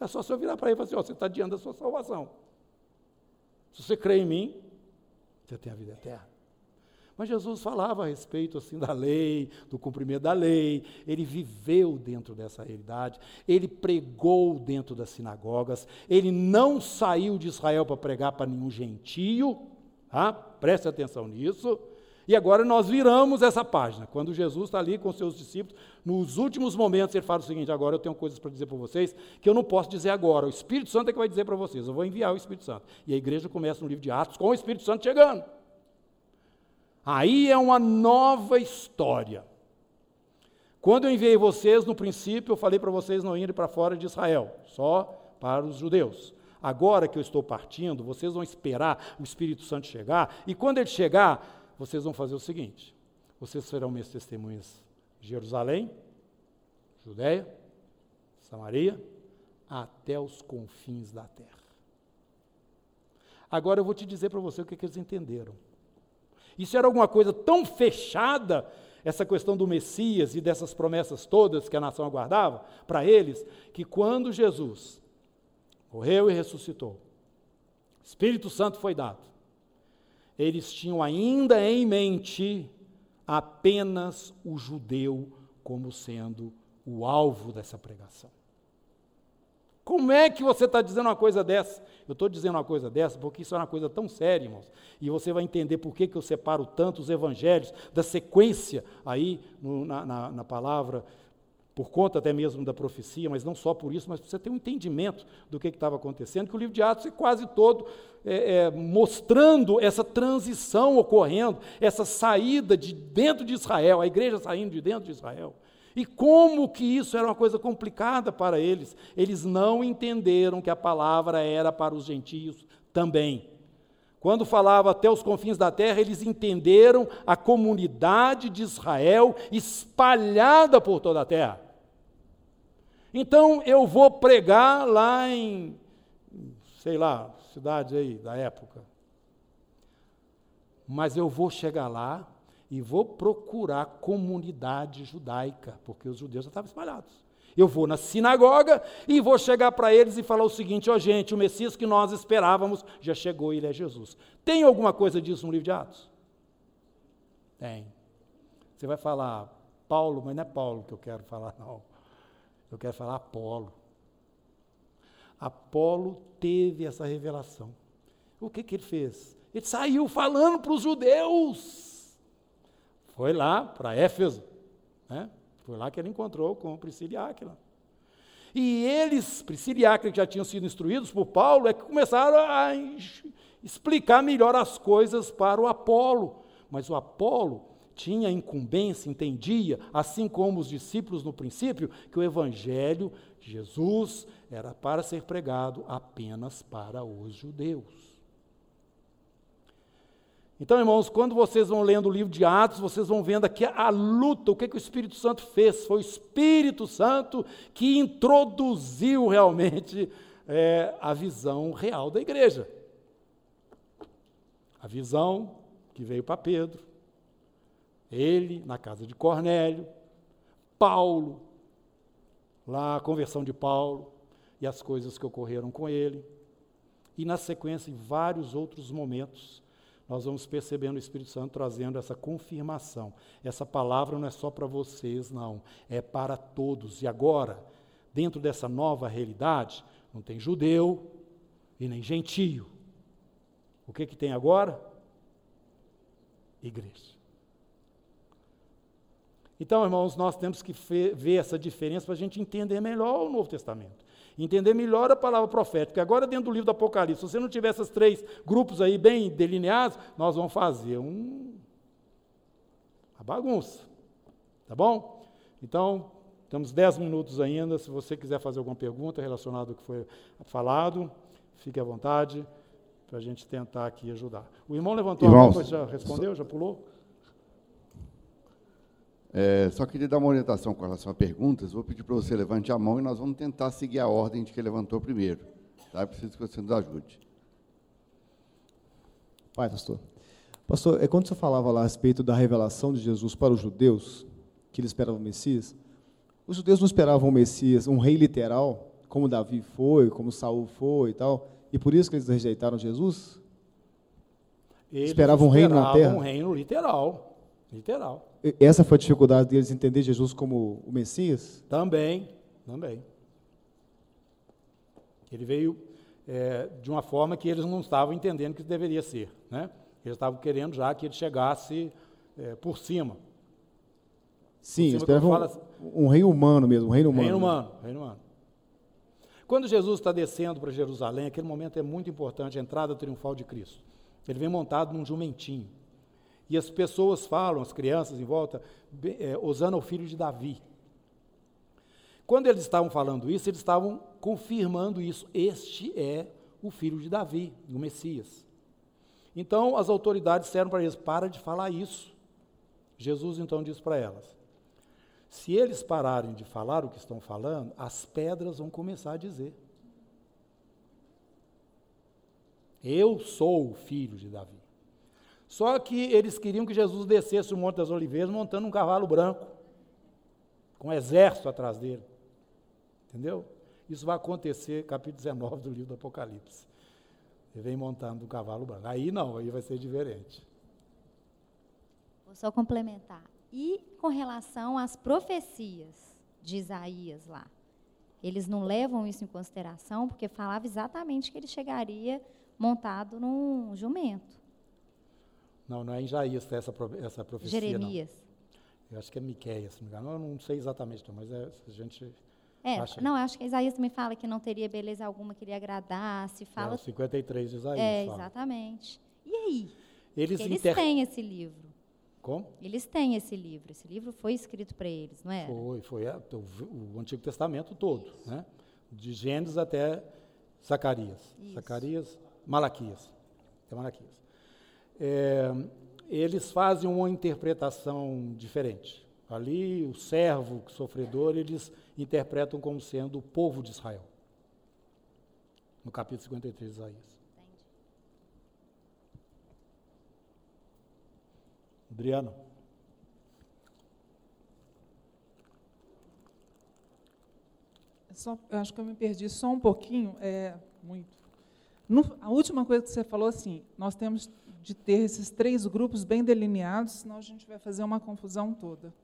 É só você virar para ele e falar assim, oh, você está diante da sua salvação. Se você crê em mim, você tem a vida eterna. Mas Jesus falava a respeito assim da lei, do cumprimento da lei, ele viveu dentro dessa realidade, ele pregou dentro das sinagogas, ele não saiu de Israel para pregar para nenhum gentio, tá? preste atenção nisso. E agora nós viramos essa página. Quando Jesus está ali com seus discípulos, nos últimos momentos ele fala o seguinte: agora eu tenho coisas para dizer para vocês que eu não posso dizer agora. O Espírito Santo é que vai dizer para vocês. Eu vou enviar o Espírito Santo. E a igreja começa no livro de Atos com o Espírito Santo chegando. Aí é uma nova história. Quando eu enviei vocês, no princípio, eu falei para vocês não irem para fora de Israel, só para os judeus. Agora que eu estou partindo, vocês vão esperar o Espírito Santo chegar, e quando ele chegar, vocês vão fazer o seguinte: vocês serão minhas testemunhas em Jerusalém, Judéia, Samaria, até os confins da terra. Agora eu vou te dizer para você o que, que eles entenderam. Isso era alguma coisa tão fechada, essa questão do Messias e dessas promessas todas que a nação aguardava, para eles, que quando Jesus morreu e ressuscitou, Espírito Santo foi dado, eles tinham ainda em mente apenas o judeu como sendo o alvo dessa pregação. Como é que você está dizendo uma coisa dessa? Eu estou dizendo uma coisa dessa porque isso é uma coisa tão séria, irmãos. E você vai entender por que, que eu separo tanto os evangelhos da sequência aí no, na, na, na palavra, por conta até mesmo da profecia, mas não só por isso, mas você ter um entendimento do que estava acontecendo, que o livro de Atos é quase todo é, é, mostrando essa transição ocorrendo, essa saída de dentro de Israel, a igreja saindo de dentro de Israel. E como que isso era uma coisa complicada para eles? Eles não entenderam que a palavra era para os gentios também. Quando falava até os confins da terra, eles entenderam a comunidade de Israel espalhada por toda a terra. Então eu vou pregar lá em, sei lá, cidade aí da época. Mas eu vou chegar lá e vou procurar comunidade judaica, porque os judeus já estavam espalhados. Eu vou na sinagoga e vou chegar para eles e falar o seguinte: ó, oh, gente, o Messias que nós esperávamos já chegou, ele é Jesus. Tem alguma coisa disso no livro de Atos? Tem. Você vai falar Paulo, mas não é Paulo que eu quero falar, não. Eu quero falar Apolo. Apolo teve essa revelação. O que, que ele fez? Ele saiu falando para os judeus. Foi lá para Éfeso. Né? Foi lá que ele encontrou com Priscila e Áquila. E eles, Priscila e Áquila, que já tinham sido instruídos por Paulo, é que começaram a explicar melhor as coisas para o Apolo. Mas o Apolo tinha incumbência, entendia, assim como os discípulos no princípio, que o Evangelho de Jesus era para ser pregado apenas para os judeus. Então, irmãos, quando vocês vão lendo o livro de Atos, vocês vão vendo aqui a luta, o que, que o Espírito Santo fez. Foi o Espírito Santo que introduziu realmente é, a visão real da igreja. A visão que veio para Pedro, ele na casa de Cornélio, Paulo, lá a conversão de Paulo e as coisas que ocorreram com ele, e na sequência em vários outros momentos nós vamos percebendo o Espírito Santo trazendo essa confirmação. Essa palavra não é só para vocês, não, é para todos. E agora, dentro dessa nova realidade, não tem judeu e nem gentio. O que, que tem agora? Igreja. Então, irmãos, nós temos que ver essa diferença para a gente entender melhor o Novo Testamento entender melhor a palavra profética. Agora, dentro do livro do Apocalipse, se você não tiver esses três grupos aí bem delineados, nós vamos fazer um, uma bagunça. Tá bom? Então, temos dez minutos ainda. Se você quiser fazer alguma pergunta relacionada ao que foi falado, fique à vontade para a gente tentar aqui ajudar. O irmão levantou Irmãos, a mão, já respondeu, já pulou? É, só queria dar uma orientação com relação a perguntas. Vou pedir para você levante a mão e nós vamos tentar seguir a ordem de que levantou primeiro. Tá? preciso que você nos ajude. Pai, pastor. Pastor, é quando você falava lá a respeito da revelação de Jesus para os judeus, que eles esperavam o Messias, os judeus não esperavam o Messias, um rei literal, como Davi foi, como Saul foi e tal, e por isso que eles rejeitaram Jesus? Eles esperavam um reino na terra? um reino literal, literal. Essa foi a dificuldade deles entender Jesus como o Messias? Também, também. Ele veio é, de uma forma que eles não estavam entendendo que deveria ser. Né? Eles estavam querendo já que ele chegasse é, por cima. Sim, esperavam um, assim, um, rei humano mesmo, um reino humano. Reino humano, reino humano. Quando Jesus está descendo para Jerusalém, aquele momento é muito importante, a entrada triunfal de Cristo. Ele vem montado num jumentinho. E as pessoas falam, as crianças em volta, é, Osana o filho de Davi. quando eles estavam falando isso, eles estavam confirmando isso. Este é o filho de Davi, o Messias. Então as autoridades disseram para eles: para de falar isso. Jesus então disse para elas: se eles pararem de falar o que estão falando, as pedras vão começar a dizer. Eu sou o filho de Davi. Só que eles queriam que Jesus descesse o Monte das Oliveiras montando um cavalo branco, com um exército atrás dele. Entendeu? Isso vai acontecer, capítulo 19 do livro do Apocalipse. Ele vem montando um cavalo branco. Aí não, aí vai ser diferente. Vou só complementar. E com relação às profecias de Isaías lá? Eles não levam isso em consideração, porque falava exatamente que ele chegaria montado num jumento. Não, não é em Isaías essa, essa profecia. Jeremias. Não. Eu acho que é Miqueias, se não me engano. Eu não sei exatamente, mas é, a gente. É, acha... não, acho que Isaías também fala que não teria beleza alguma que lhe agradasse. Fala... É, o 53 de Isaías. É, fala. exatamente. E aí? Eles, eles inter... têm esse livro. Como? Eles têm esse livro. Esse livro foi escrito para eles, não é? Foi, foi é, o, o, Antigo Testamento todo, né? De Gênesis até Zacarias. Isso. Zacarias, Malaquias. Até Malaquias é, eles fazem uma interpretação diferente. Ali, o servo, o sofredor, eles interpretam como sendo o povo de Israel. No capítulo 53 de Isaías. Adriano. Só, eu acho que eu me perdi só um pouquinho, é muito. No, a última coisa que você falou assim, nós temos de ter esses três grupos bem delineados, senão a gente vai fazer uma confusão toda.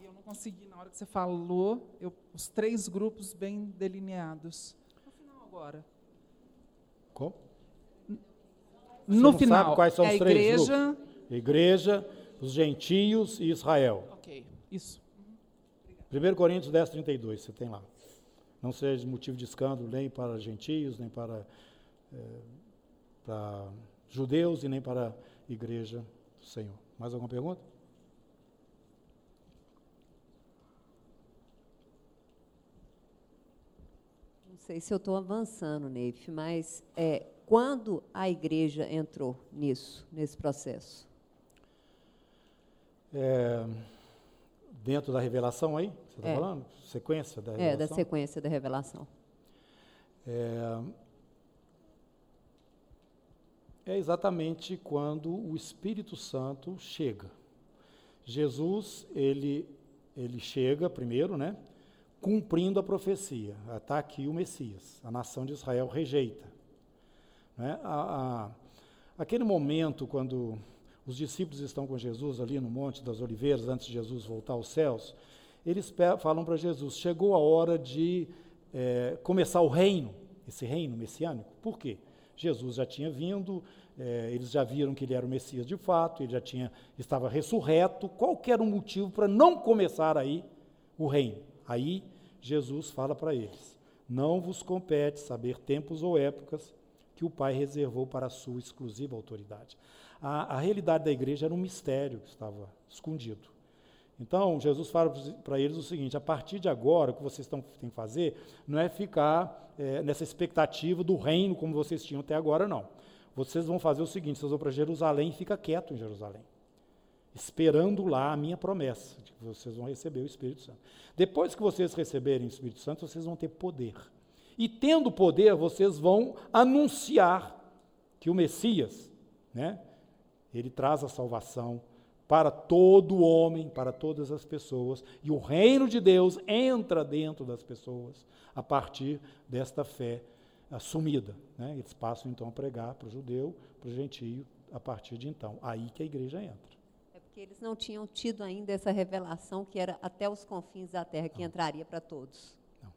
E eu não consegui, na hora que você falou, eu, os três grupos bem delineados. No final agora. Como? No final, quais são é os três igreja... Grupos? Igreja, os gentios e Israel. Ok, isso. 1 Coríntios 10, 32, você tem lá. Não seja motivo de escândalo nem para gentios, nem para, é, para judeus e nem para a igreja do Senhor. Mais alguma pergunta? Não sei se eu estou avançando, Neif, mas é, quando a igreja entrou nisso, nesse processo? É, dentro da revelação aí, você está é. falando? Sequência da revelação? É, da sequência da revelação. É, é exatamente quando o Espírito Santo chega. Jesus, ele, ele chega primeiro, né? Cumprindo a profecia. Está aqui o Messias. A nação de Israel rejeita. Né? A, a, aquele momento quando os discípulos estão com Jesus ali no Monte das Oliveiras, antes de Jesus voltar aos céus, eles falam para Jesus: chegou a hora de é, começar o reino, esse reino messiânico. Por quê? Jesus já tinha vindo, é, eles já viram que ele era o Messias de fato, ele já tinha, estava ressurreto. Qual era o motivo para não começar aí o reino? Aí Jesus fala para eles: Não vos compete saber tempos ou épocas que o Pai reservou para a sua exclusiva autoridade. A, a realidade da igreja era um mistério que estava escondido. Então, Jesus fala para eles o seguinte: a partir de agora, o que vocês têm que fazer não é ficar é, nessa expectativa do reino como vocês tinham até agora, não. Vocês vão fazer o seguinte: vocês vão para Jerusalém e fica quieto em Jerusalém, esperando lá a minha promessa, de que vocês vão receber o Espírito Santo. Depois que vocês receberem o Espírito Santo, vocês vão ter poder. E tendo poder, vocês vão anunciar que o Messias, né, ele traz a salvação para todo homem, para todas as pessoas, e o reino de Deus entra dentro das pessoas a partir desta fé assumida. Né? Eles passam então a pregar para o judeu, para o gentio, a partir de então. Aí que a igreja entra. É porque eles não tinham tido ainda essa revelação que era até os confins da terra, que não. entraria para todos. Não.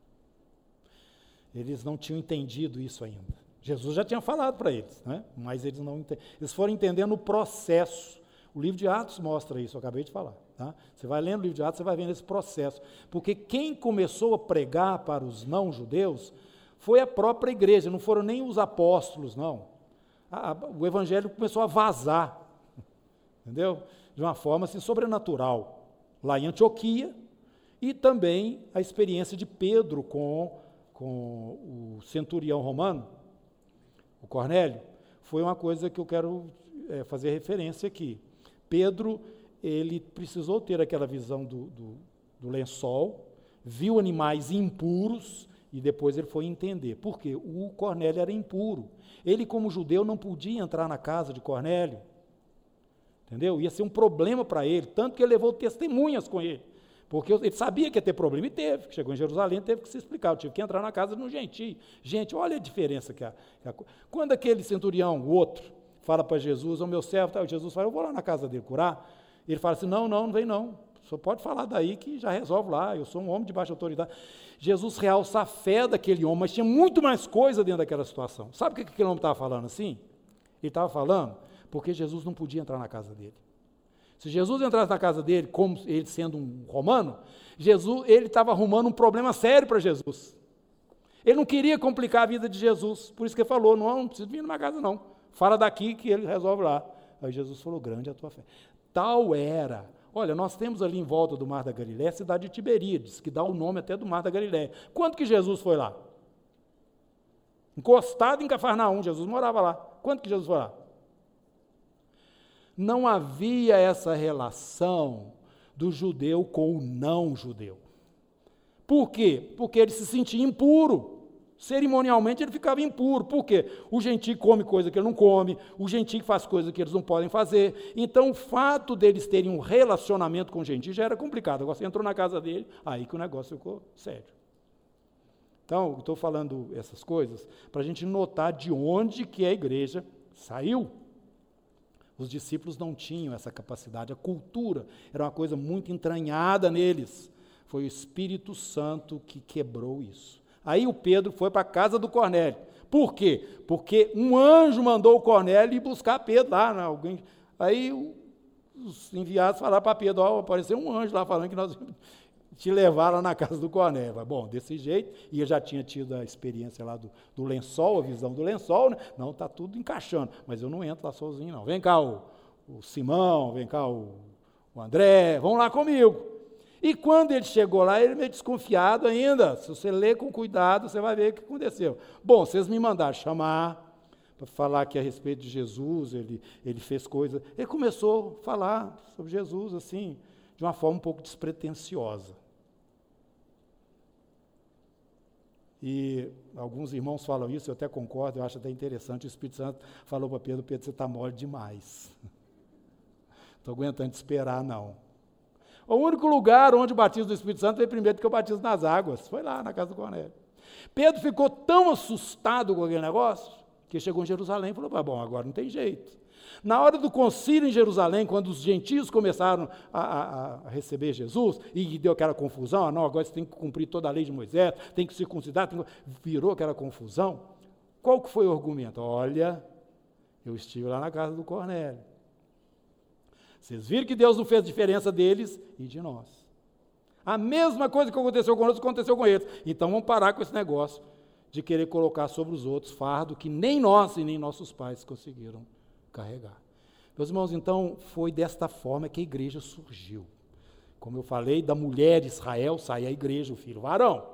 Eles não tinham entendido isso ainda. Jesus já tinha falado para eles, né? mas eles não eles foram entendendo o processo o livro de Atos mostra isso, eu acabei de falar. Tá? Você vai lendo o livro de Atos, você vai vendo esse processo. Porque quem começou a pregar para os não-judeus foi a própria igreja, não foram nem os apóstolos, não. A, a, o evangelho começou a vazar, entendeu? De uma forma assim, sobrenatural. Lá em Antioquia, E também a experiência de Pedro com, com o centurião romano, o Cornélio, foi uma coisa que eu quero é, fazer referência aqui. Pedro, ele precisou ter aquela visão do, do, do lençol, viu animais impuros e depois ele foi entender. Por quê? O Cornélio era impuro. Ele, como judeu, não podia entrar na casa de Cornélio. Entendeu? Ia ser um problema para ele, tanto que ele levou testemunhas com ele. Porque ele sabia que ia ter problema e teve. Chegou em Jerusalém, teve que se explicar. Eu tive que entrar na casa de um gentio. Gente, olha a diferença que há. Quando aquele centurião, o outro, fala para Jesus, o meu servo, tá, Jesus fala, eu vou lá na casa dele curar. Ele fala assim: não, não, não vem não. Só pode falar daí que já resolve lá. Eu sou um homem de baixa autoridade. Jesus realça a fé daquele homem, mas tinha muito mais coisa dentro daquela situação. Sabe o que aquele homem estava falando assim? Ele estava falando porque Jesus não podia entrar na casa dele. Se Jesus entrasse na casa dele, como ele sendo um romano, Jesus, ele estava arrumando um problema sério para Jesus. Ele não queria complicar a vida de Jesus, por isso que ele falou: não, não precisa vir na minha casa, não. Fala daqui que ele resolve lá. Aí Jesus falou: grande é a tua fé. Tal era. Olha, nós temos ali em volta do Mar da Galiléia a cidade de Tiberíades, que dá o nome até do Mar da Galiléia. Quando que Jesus foi lá? Encostado em Cafarnaum, Jesus morava lá. Quando que Jesus foi lá? Não havia essa relação do judeu com o não judeu. Por quê? Porque ele se sentia impuro. Cerimonialmente ele ficava impuro. Por quê? O gentio come coisa que ele não come, o gentio faz coisa que eles não podem fazer. Então o fato deles terem um relacionamento com o gentio já era complicado. Agora você entrou na casa dele, aí que o negócio ficou sério. Então, estou falando essas coisas para a gente notar de onde que a igreja saiu. Os discípulos não tinham essa capacidade, a cultura era uma coisa muito entranhada neles. Foi o Espírito Santo que quebrou isso. Aí o Pedro foi para a casa do Cornélio. Por quê? Porque um anjo mandou o Cornélio ir buscar Pedro lá. Né? Alguém, aí os enviados falaram para Pedro: oh, apareceu um anjo lá falando que nós te levar lá na casa do Cornélio. Bom, desse jeito, e eu já tinha tido a experiência lá do, do lençol, a visão do lençol, né? Não, está tudo encaixando, mas eu não entro lá sozinho, não. Vem cá o, o Simão, vem cá o, o André, vão lá comigo. E quando ele chegou lá, ele meio desconfiado ainda. Se você ler com cuidado, você vai ver o que aconteceu. Bom, vocês me mandaram chamar para falar aqui a respeito de Jesus, ele, ele fez coisas. Ele começou a falar sobre Jesus, assim, de uma forma um pouco despretensiosa. E alguns irmãos falam isso, eu até concordo, eu acho até interessante. O Espírito Santo falou para Pedro: Pedro, você está mole demais. Estou aguentando esperar, não. O único lugar onde o batismo do Espírito Santo foi primeiro que o batismo nas águas. Foi lá, na casa do Cornélio. Pedro ficou tão assustado com aquele negócio que chegou em Jerusalém e falou: bom, agora não tem jeito. Na hora do concílio em Jerusalém, quando os gentios começaram a, a, a receber Jesus, e deu aquela confusão, ah, não, agora você tem que cumprir toda a lei de Moisés, tem que circuncidar, tem que... virou aquela confusão. Qual que foi o argumento? Olha, eu estive lá na casa do Cornélio. Vocês viram que Deus não fez diferença deles e de nós. A mesma coisa que aconteceu conosco aconteceu com eles. Então vamos parar com esse negócio de querer colocar sobre os outros fardo que nem nós e nem nossos pais conseguiram carregar. Meus irmãos, então foi desta forma que a igreja surgiu. Como eu falei, da mulher Israel sai a igreja, o filho varão.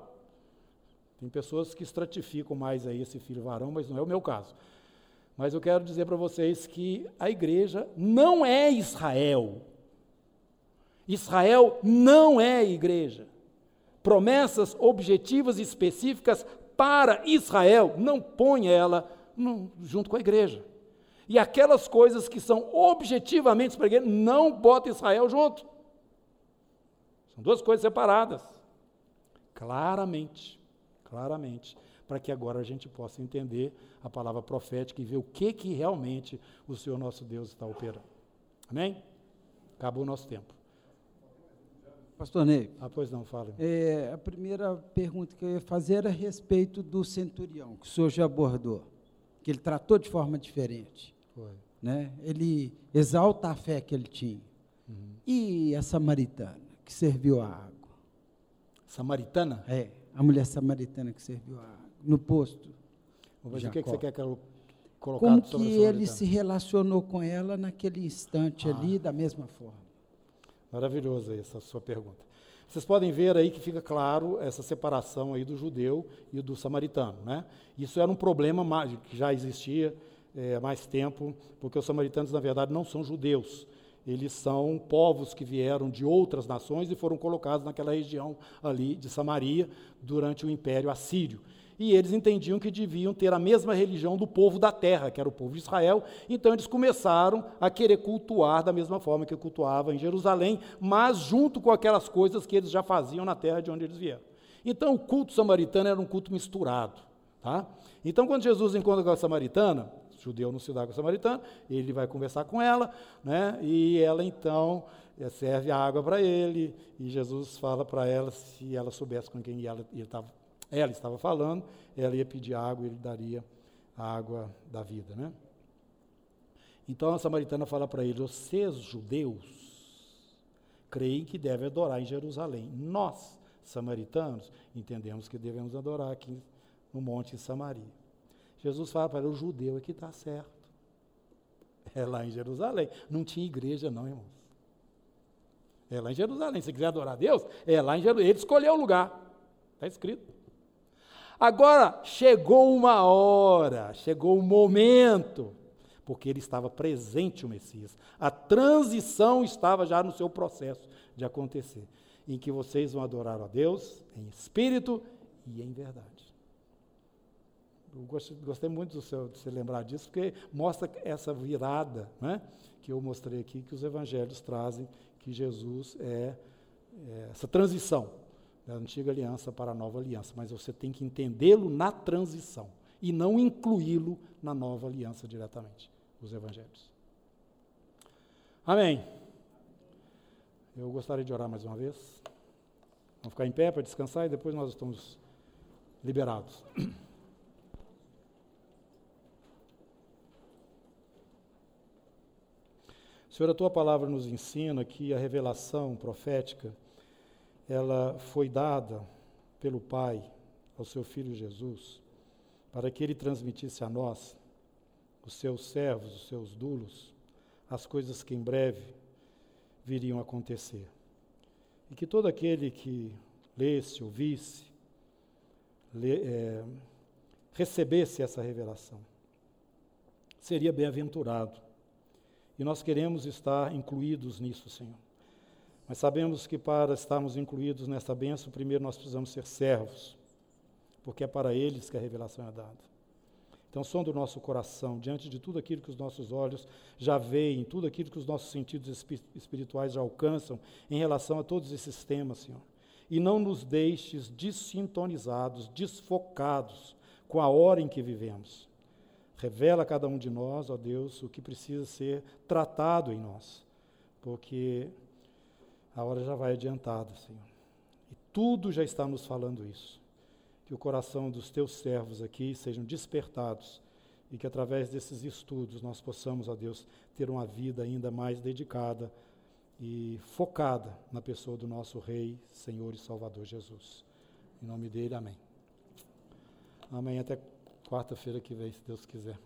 Tem pessoas que estratificam mais aí esse filho varão, mas não é o meu caso. Mas eu quero dizer para vocês que a igreja não é Israel. Israel não é igreja. Promessas objetivas e específicas para Israel, não põe ela no, junto com a igreja. E aquelas coisas que são objetivamente para a igreja, não bota Israel junto. São duas coisas separadas. Claramente, claramente, para que agora a gente possa entender a palavra profética e ver o que, que realmente o Senhor nosso Deus está operando. Amém? Acabou o nosso tempo. Pastor Ney. Ah, pois não, fala. É, a primeira pergunta que eu ia fazer era a respeito do centurião, que o senhor já abordou, que ele tratou de forma diferente. Foi. Né? Ele exalta a fé que ele tinha. Uhum. E a samaritana, que serviu a água? Samaritana? É, a mulher samaritana que serviu a água, no posto. Mas o que, que você quer que eu colocar Como que ele se relacionou com ela naquele instante Ah. ali, da mesma forma? Maravilhosa essa sua pergunta. Vocês podem ver aí que fica claro essa separação aí do judeu e do samaritano. Né? Isso era um problema que já existia é, há mais tempo, porque os samaritanos, na verdade, não são judeus. Eles são povos que vieram de outras nações e foram colocados naquela região ali de Samaria durante o Império Assírio e eles entendiam que deviam ter a mesma religião do povo da terra, que era o povo de Israel, então eles começaram a querer cultuar da mesma forma que cultuavam em Jerusalém, mas junto com aquelas coisas que eles já faziam na terra de onde eles vieram. Então o culto samaritano era um culto misturado. Tá? Então quando Jesus encontra com a samaritana, judeu não se dá com a samaritana, ele vai conversar com ela, né? e ela então eh, serve a água para ele, e Jesus fala para ela se ela soubesse com quem ela, ele estava ela estava falando, ela ia pedir água e ele daria a água da vida. Né? Então a samaritana fala para ele: Vocês, judeus, creem que devem adorar em Jerusalém. Nós, samaritanos, entendemos que devemos adorar aqui no Monte Samaria. Jesus fala para ele: O judeu é que está certo. É lá em Jerusalém. Não tinha igreja, não, irmãos. É lá em Jerusalém. Se quiser adorar a Deus, é lá em Jerusalém. Ele escolheu o lugar. Está escrito. Agora, chegou uma hora, chegou o um momento, porque ele estava presente, o Messias. A transição estava já no seu processo de acontecer, em que vocês vão adorar a Deus em espírito e em verdade. Eu gostei, muito do seu, de você lembrar disso, porque mostra essa virada né, que eu mostrei aqui, que os evangelhos trazem, que Jesus é, é essa transição da antiga aliança para a nova aliança, mas você tem que entendê-lo na transição e não incluí-lo na nova aliança diretamente, os evangelhos. Amém. Eu gostaria de orar mais uma vez. Vamos ficar em pé para descansar e depois nós estamos liberados. Senhor, a tua palavra nos ensina que a revelação profética ela foi dada pelo Pai ao seu Filho Jesus, para que ele transmitisse a nós, os seus servos, os seus dulos, as coisas que em breve viriam a acontecer. E que todo aquele que lesse, ouvisse, é, recebesse essa revelação, seria bem-aventurado. E nós queremos estar incluídos nisso, Senhor. Mas sabemos que para estarmos incluídos nessa bênção, primeiro nós precisamos ser servos, porque é para eles que a revelação é dada. Então, som do nosso coração, diante de tudo aquilo que os nossos olhos já veem, tudo aquilo que os nossos sentidos espirituais já alcançam em relação a todos esses temas, Senhor. E não nos deixes dessintonizados, desfocados com a hora em que vivemos. Revela a cada um de nós, ó Deus, o que precisa ser tratado em nós, porque a hora já vai adiantada, Senhor. E tudo já está nos falando isso. Que o coração dos teus servos aqui sejam despertados e que através desses estudos nós possamos, ó Deus, ter uma vida ainda mais dedicada e focada na pessoa do nosso Rei, Senhor e Salvador Jesus. Em nome dele, amém. Amém. Até quarta-feira que vem, se Deus quiser.